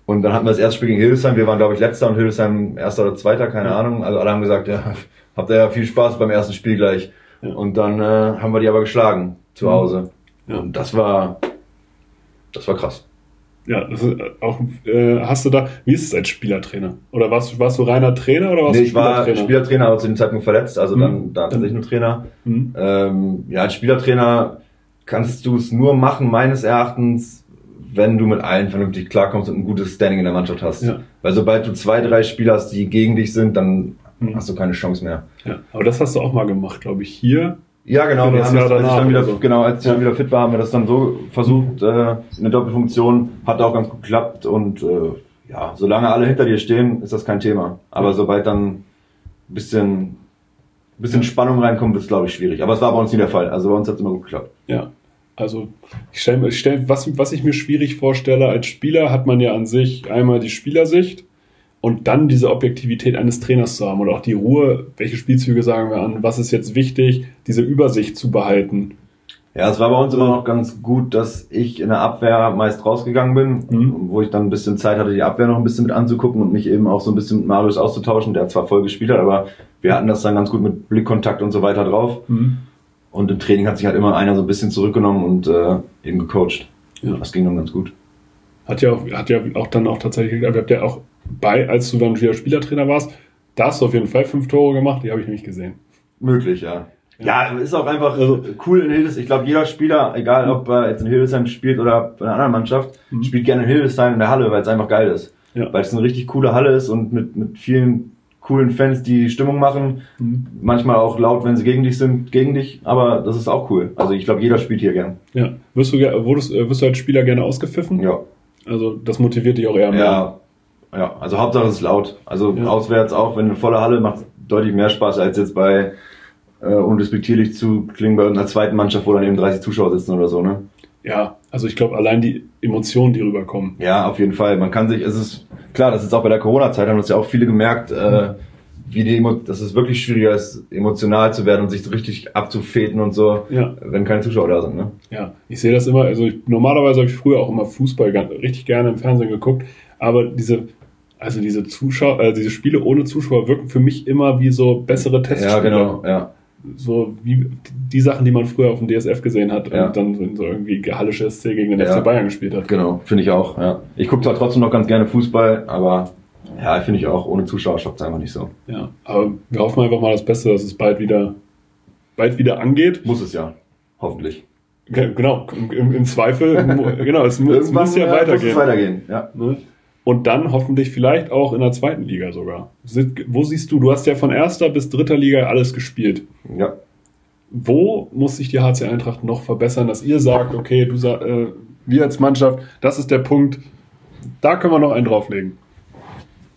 Und dann hatten wir das erste Spiel gegen Hildesheim. Wir waren, glaube ich, letzter und Hildesheim erster oder zweiter, keine ja. Ahnung. Also alle haben gesagt, ja, habt ihr ja viel Spaß beim ersten Spiel gleich. Ja. Und dann äh, haben wir die aber geschlagen zu mhm. Hause. Ja. Und das war, das war krass. Ja, das ist auch, äh, hast du da, wie ist es als Spielertrainer? Oder warst, warst du reiner Trainer oder warst nee, du Spielertrainer? ich war Spielertrainer, aber zu dem Zeitpunkt verletzt, also mhm. dann, da tatsächlich nur Trainer. Mhm. Ähm, ja, als Spielertrainer kannst du es nur machen, meines Erachtens, wenn du mit allen vernünftig klarkommst und ein gutes Standing in der Mannschaft hast. Ja. Weil sobald du zwei, drei Spieler hast, die gegen dich sind, dann mhm. hast du keine Chance mehr. Ja, aber das hast du auch mal gemacht, glaube ich, hier ja, genau. Wir haben das, als ich dann wieder, so. genau, als ich dann wieder fit war, haben wir das dann so versucht, äh, eine Doppelfunktion. Hat auch ganz gut geklappt und äh, ja, solange alle hinter dir stehen, ist das kein Thema. Aber ja. sobald dann ein bisschen, bisschen Spannung reinkommt, wird es, glaube ich, schwierig. Aber es war bei uns nie der Fall. Also bei uns hat es immer gut geklappt. Ja. Also ich stelle stell, was, was ich mir schwierig vorstelle, als Spieler hat man ja an sich einmal die Spielersicht und dann diese Objektivität eines Trainers zu haben oder auch die Ruhe, welche Spielzüge sagen wir an, was ist jetzt wichtig, diese Übersicht zu behalten. Ja, es war bei uns immer noch ganz gut, dass ich in der Abwehr meist rausgegangen bin, mhm. wo ich dann ein bisschen Zeit hatte, die Abwehr noch ein bisschen mit anzugucken und mich eben auch so ein bisschen mit Marius auszutauschen, der zwar voll gespielt hat, aber wir hatten das dann ganz gut mit Blickkontakt und so weiter drauf. Mhm. Und im Training hat sich halt immer einer so ein bisschen zurückgenommen und äh, eben gecoacht. Ja. Das ging dann ganz gut. Hat ja auch, hat ja auch dann auch tatsächlich, ihr habt ja auch bei, als du dann wieder Spielertrainer warst, da hast du auf jeden Fall fünf Tore gemacht, die habe ich nämlich gesehen. Möglich, ja. Ja, ist auch einfach also, cool in Hildesheim. Ich glaube, jeder Spieler, egal ob er jetzt in Hildesheim spielt oder bei einer anderen Mannschaft, mhm. spielt gerne in Hildesheim in der Halle, weil es einfach geil ist. Ja. Weil es eine richtig coole Halle ist und mit, mit vielen coolen Fans, die Stimmung machen. Mhm. Manchmal auch laut, wenn sie gegen dich sind, gegen dich. Aber das ist auch cool. Also ich glaube, jeder spielt hier gern. Ja. Wirst du, wurdest, wirst du als Spieler gerne ausgepfiffen? Ja. Also das motiviert dich auch eher mehr. Ja, ja, also Hauptsache es ist laut. Also ja. auswärts auch, wenn eine volle Halle macht deutlich mehr Spaß als jetzt bei, äh, unrespektierlich zu klingen, bei einer zweiten Mannschaft, wo dann eben 30 Zuschauer sitzen oder so, ne? Ja, also ich glaube allein die Emotionen, die rüberkommen. Ja, auf jeden Fall. Man kann sich, es ist klar, das ist auch bei der Corona-Zeit, haben uns ja auch viele gemerkt, äh, wie die, dass es wirklich schwieriger ist, emotional zu werden und sich so richtig abzufäden und so, ja. wenn keine Zuschauer da sind. Ne? Ja, ich sehe das immer, also ich, normalerweise habe ich früher auch immer Fußball richtig gerne im Fernsehen geguckt, aber diese also diese Zuschauer, äh, diese Spiele ohne Zuschauer wirken für mich immer wie so bessere Testspiele. Ja, genau, ja. So wie die Sachen, die man früher auf dem DSF gesehen hat ja. und dann so irgendwie Hallische SC gegen den ja. FC Bayern gespielt hat. Genau, finde ich auch, ja. Ich gucke zwar trotzdem noch ganz gerne Fußball, aber ja, finde ich auch, ohne Zuschauer schockt es einfach nicht so. Ja, aber wir hoffen einfach mal das Beste, dass es bald wieder, bald wieder angeht. Muss es ja, hoffentlich. Genau, im, im Zweifel, genau, es, es muss ja weitergehen. Muss es weitergehen, ja. Ne? und dann hoffentlich vielleicht auch in der zweiten Liga sogar. Wo siehst du, du hast ja von erster bis dritter Liga alles gespielt. Ja. Wo muss sich die HC Eintracht noch verbessern, dass ihr sagt, okay, du äh, wir als Mannschaft, das ist der Punkt, da können wir noch einen drauflegen?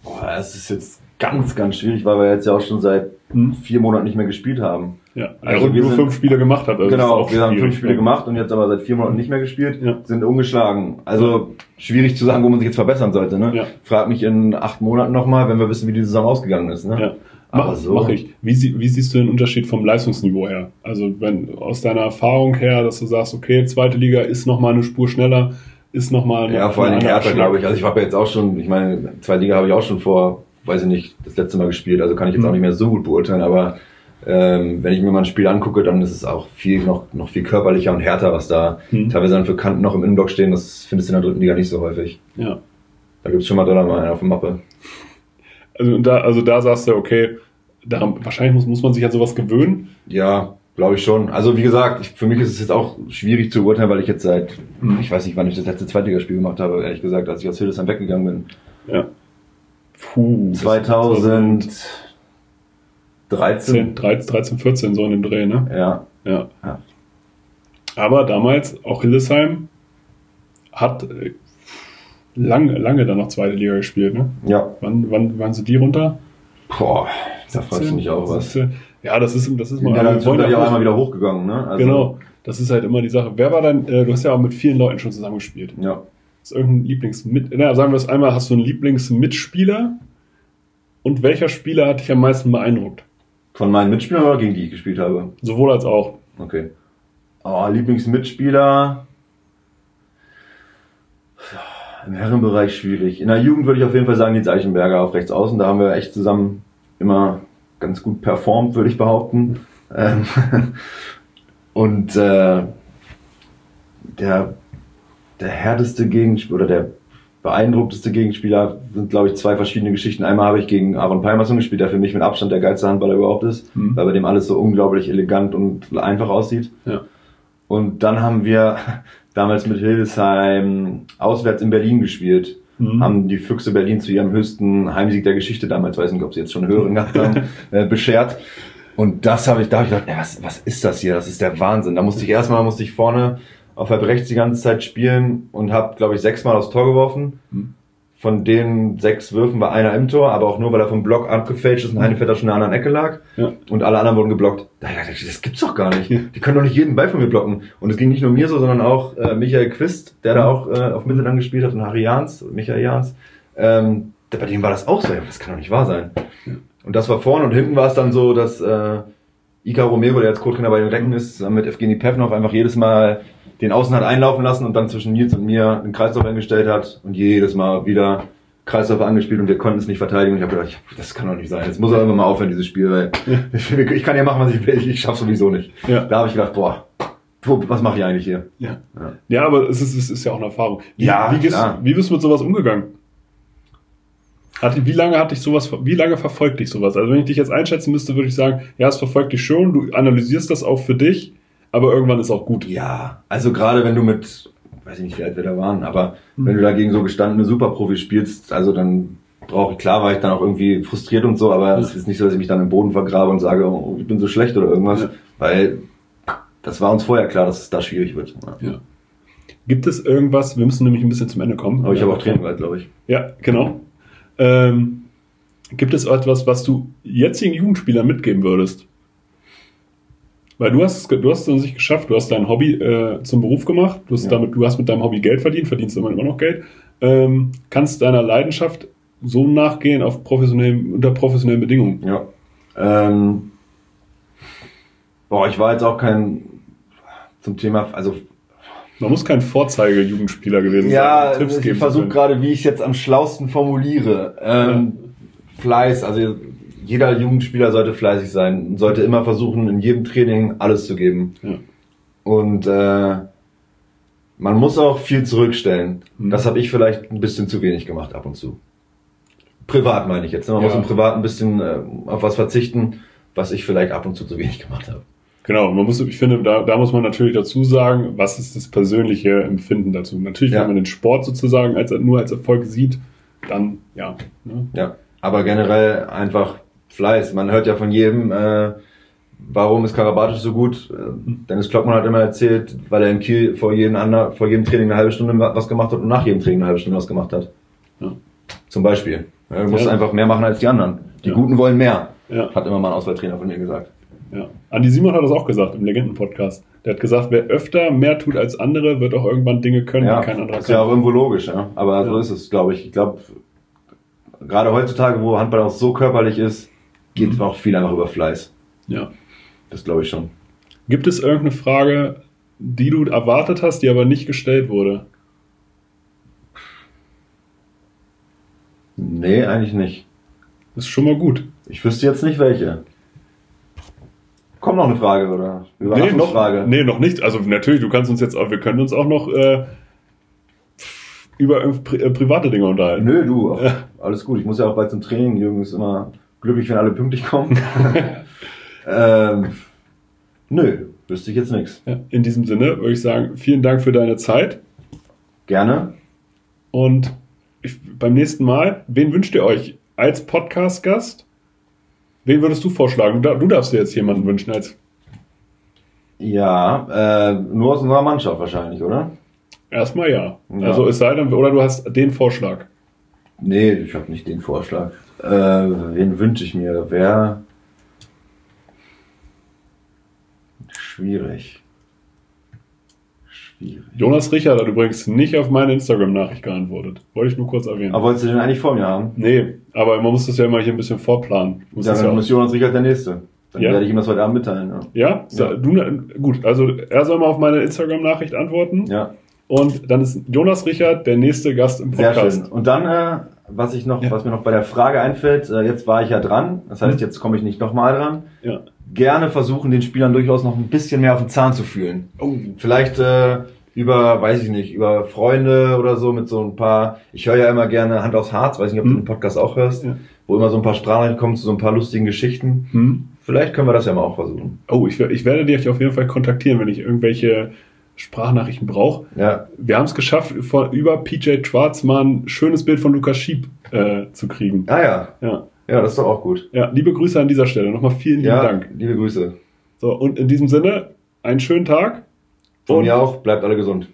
Boah, das ist jetzt ganz, ganz schwierig, weil wir jetzt ja auch schon seit hm? vier Monaten nicht mehr gespielt haben. Ja, also wir nur sind, fünf Spiele gemacht hat. Also genau, wir haben fünf Spiele ja. gemacht und jetzt aber seit vier Monaten nicht mehr gespielt, ja. sind ungeschlagen. Also schwierig zu sagen, wo man sich jetzt verbessern sollte. Ne? Ja. Frag mich in acht Monaten nochmal, wenn wir wissen, wie die Saison ausgegangen ist. Ne? Ja. Aber mach, so. Mach ich. Wie, wie siehst du den Unterschied vom Leistungsniveau her? Also wenn aus deiner Erfahrung her, dass du sagst, okay, zweite Liga ist nochmal eine Spur schneller, ist nochmal Ja, vor allem härter, glaube ich. Also ich habe ja jetzt auch schon, ich meine, zweite Liga habe ich auch schon vor, weiß ich nicht, das letzte Mal gespielt, also kann ich jetzt mhm. auch nicht mehr so gut beurteilen, aber ähm, wenn ich mir mal ein Spiel angucke, dann ist es auch viel noch, noch viel körperlicher und härter, was da mhm. teilweise dann für Kanten noch im Innenblock stehen. Das findest du in der dritten Liga nicht so häufig. Ja. Da gibt's schon mal Dollar mal auf der Mappe. Also da, also da sagst du, okay, da, wahrscheinlich muss, muss man sich an sowas gewöhnen. Ja, glaube ich schon. Also wie gesagt, ich, für mich ist es jetzt auch schwierig zu urteilen, weil ich jetzt seit, mhm. ich weiß nicht, wann ich das letzte Zweitligaspiel gemacht habe, ehrlich gesagt, als ich aus Hildesheim weggegangen bin. Ja. Puh. 2000. 13. 13, 13, 14, so in dem Dreh, ne? Ja. Ja. ja. Aber damals, auch Hildesheim hat äh, lange, lange dann noch zweite Liga gespielt, ne? Ja. Wann, wann waren sie die runter? Boah, da fragst du mich auch was. Ja, das ist, das ist mal. Ja, dann sind ja auch einmal wieder hochgegangen, ne? Also genau. Das ist halt immer die Sache. Wer war dann, äh, du hast ja auch mit vielen Leuten schon zusammengespielt. Ja. Ist irgendein Lieblingsmit, na, sagen wir es einmal, hast du einen Lieblingsmitspieler? Und welcher Spieler hat dich am meisten beeindruckt? Von meinen Mitspielern oder gegen die ich gespielt habe? Sowohl als auch. Okay. Oh, Lieblingsmitspieler. Im Herrenbereich schwierig. In der Jugend würde ich auf jeden Fall sagen, Nils Eichenberger auf rechts außen. Da haben wir echt zusammen immer ganz gut performt, würde ich behaupten. Ähm, und äh, der der härteste Gegenspieler oder der beeindruckteste Gegenspieler sind, glaube ich, zwei verschiedene Geschichten. Einmal habe ich gegen Aaron Palmerson gespielt, der für mich mit Abstand der geilste Handballer überhaupt ist, mhm. weil bei dem alles so unglaublich elegant und einfach aussieht. Ja. Und dann haben wir damals mit Hildesheim auswärts in Berlin gespielt. Mhm. Haben die Füchse Berlin zu ihrem höchsten Heimsieg der Geschichte damals, weiß nicht, ob sie jetzt schon hören gehabt haben, äh, beschert. Und das habe ich, da habe ich gedacht, ey, was, was ist das hier? Das ist der Wahnsinn. Da musste ich erstmal, musste ich vorne auf halb rechts die ganze Zeit spielen und habe, glaube ich, sechsmal aufs Tor geworfen. Mhm. Von den sechs Würfen war einer im Tor, aber auch nur, weil er vom Block abgefälscht ist und Heinevetter schon in einer anderen Ecke lag. Ja. Und alle anderen wurden geblockt. Da dachte ich, das gibt's doch gar nicht. Die können doch nicht jeden Ball von mir blocken. Und es ging nicht nur mir so, sondern auch äh, Michael Quist, der da auch äh, auf Mitte dann gespielt hat, und Harry Jans, Michael Jans. Ähm, bei dem war das auch so. Das kann doch nicht wahr sein. Ja. Und das war vorne und hinten war es dann so, dass äh, Ika Romero, der jetzt Co-Trainer bei den Recken ist, mit Evgeny Pevnov einfach jedes Mal den Außen hat einlaufen lassen und dann zwischen Nils und mir einen Kreislauf eingestellt hat und jedes Mal wieder Kreislauf angespielt und wir konnten es nicht verteidigen. Und ich habe gedacht, das kann doch nicht sein. Jetzt muss er irgendwann mal aufhören, dieses Spiel, weil ja. ich kann ja machen, was ich will. Ich schaff's sowieso nicht. Ja. Da habe ich gedacht, boah, was mache ich eigentlich hier? Ja. ja. Ja, aber es ist, es ist ja auch eine Erfahrung. Wie, ja, wie, gehst, wie bist du mit sowas umgegangen? Hat, wie lange hat dich sowas, wie lange verfolgt dich sowas? Also wenn ich dich jetzt einschätzen müsste, würde ich sagen, ja, es verfolgt dich schon, du analysierst das auch für dich aber irgendwann ist auch gut. Ja, also gerade wenn du mit, weiß ich nicht, wie alt wir da waren, aber mhm. wenn du dagegen so gestandene Superprofis spielst, also dann brauche ich, klar war ich dann auch irgendwie frustriert und so, aber es ist nicht so, dass ich mich dann im Boden vergrabe und sage, oh, ich bin so schlecht oder irgendwas, ja. weil das war uns vorher klar, dass es da schwierig wird. Ja. ja. Gibt es irgendwas, wir müssen nämlich ein bisschen zum Ende kommen. Aber ich habe auch Training bald, glaube ich. Ja, genau. Ähm, gibt es etwas, was du jetzigen Jugendspielern mitgeben würdest? Weil du hast, du hast es an sich geschafft, du hast dein Hobby äh, zum Beruf gemacht, du hast, ja. damit, du hast mit deinem Hobby Geld verdient, verdienst immer, immer noch Geld, ähm, kannst deiner Leidenschaft so nachgehen auf professionellen, unter professionellen Bedingungen. Ja. Ähm, boah, ich war jetzt auch kein zum Thema, also man muss kein Vorzeige-Jugendspieler gewesen ja, sein. Ja, ich versuche gerade, wie ich es jetzt am schlausten formuliere. Ähm, ja. Fleiß, also jeder Jugendspieler sollte fleißig sein, sollte immer versuchen, in jedem Training alles zu geben. Ja. Und äh, man muss auch viel zurückstellen. Mhm. Das habe ich vielleicht ein bisschen zu wenig gemacht ab und zu. Privat meine ich jetzt. Ne? Man ja. muss im Privat ein bisschen äh, auf was verzichten, was ich vielleicht ab und zu zu wenig gemacht habe. Genau, man muss, ich finde, da, da muss man natürlich dazu sagen, was ist das persönliche Empfinden dazu. Natürlich, ja. wenn man den Sport sozusagen als, nur als Erfolg sieht, dann ja. Ne? Ja, aber generell einfach Fleiß. Man hört ja von jedem, äh, warum ist Karabatic so gut? Äh, Dennis Klockmann hat immer erzählt, weil er in Kiel vor jedem, anderen, vor jedem Training eine halbe Stunde was gemacht hat und nach jedem Training eine halbe Stunde was gemacht hat. Ja. Zum Beispiel. Ja, du musst ja. einfach mehr machen als die anderen. Die Guten wollen mehr. Hat immer mal ein Auswahltrainer von mir gesagt. Ja. Andi Simon hat das auch gesagt im Legenden-Podcast. Der hat gesagt, wer öfter mehr tut als andere, wird auch irgendwann Dinge können, ja, die kein anderer kann. Ist ja auch irgendwo logisch, ja. Aber so ist es, glaube ich. Ich glaube, gerade heutzutage, wo Handball auch so körperlich ist, geht mhm. auch viel einfach über Fleiß. Ja. Das glaube ich schon. Gibt es irgendeine Frage, die du erwartet hast, die aber nicht gestellt wurde? Nee, eigentlich nicht. Das ist schon mal gut. Ich wüsste jetzt nicht welche. Kommt noch eine Frage, oder? Nee noch, nee, noch nicht. Also natürlich, du kannst uns jetzt auch, wir können uns auch noch äh, über pri äh, private Dinge unterhalten. Nö, du, ja. alles gut. Ich muss ja auch bald zum Training. Jürgen ist immer glücklich, wenn alle pünktlich kommen. ähm, nö, wüsste ich jetzt nichts. Ja, in diesem Sinne würde ich sagen, vielen Dank für deine Zeit. Gerne. Und ich, beim nächsten Mal, wen wünscht ihr euch als Podcast-Gast? Wen würdest du vorschlagen? Du darfst dir jetzt jemanden wünschen als. Ja, äh, nur aus unserer Mannschaft wahrscheinlich, oder? Erstmal ja. ja. Also es sei denn, oder du hast den Vorschlag. Nee, ich habe nicht den Vorschlag. Äh, wen wünsche ich mir? Wer. Schwierig. Schwierig. Jonas Richard hat übrigens nicht auf meine Instagram-Nachricht geantwortet. Wollte ich nur kurz erwähnen. Aber wolltest du den eigentlich vor mir haben? Nee, aber man muss das ja immer hier ein bisschen vorplanen. Muss ja, dann ja muss Jonas Richard der Nächste. Dann ja? werde ich ihm das heute Abend mitteilen. Ja, ja? ja. Du, gut. Also er soll mal auf meine Instagram-Nachricht antworten. Ja. Und dann ist Jonas Richard der nächste Gast im Podcast. Sehr schön. Und dann, äh, was ich noch, ja. was mir noch bei der Frage einfällt, äh, jetzt war ich ja dran. Das heißt, mhm. jetzt komme ich nicht nochmal dran. Ja. Gerne versuchen, den Spielern durchaus noch ein bisschen mehr auf den Zahn zu fühlen. Oh. Vielleicht äh, über, weiß ich nicht, über Freunde oder so mit so ein paar. Ich höre ja immer gerne Hand aufs Harz, weiß nicht, ob mhm. du den Podcast auch hörst, ja. wo immer so ein paar Sprachnachrichten kommen zu so ein paar lustigen Geschichten. Mhm. Vielleicht können wir das ja mal auch versuchen. Oh, ich, ich werde dich auf jeden Fall kontaktieren, wenn ich irgendwelche Sprachnachrichten brauche. Ja. Wir haben es geschafft, vor, über PJ Schwarz mal ein schönes Bild von Lukas Schieb äh, zu kriegen. Ah ja. Ja. Ja, das ist doch auch gut. Ja, liebe Grüße an dieser Stelle. Nochmal vielen lieben ja, Dank. Liebe Grüße. So, und in diesem Sinne, einen schönen Tag. Von mir auch. Bleibt alle gesund.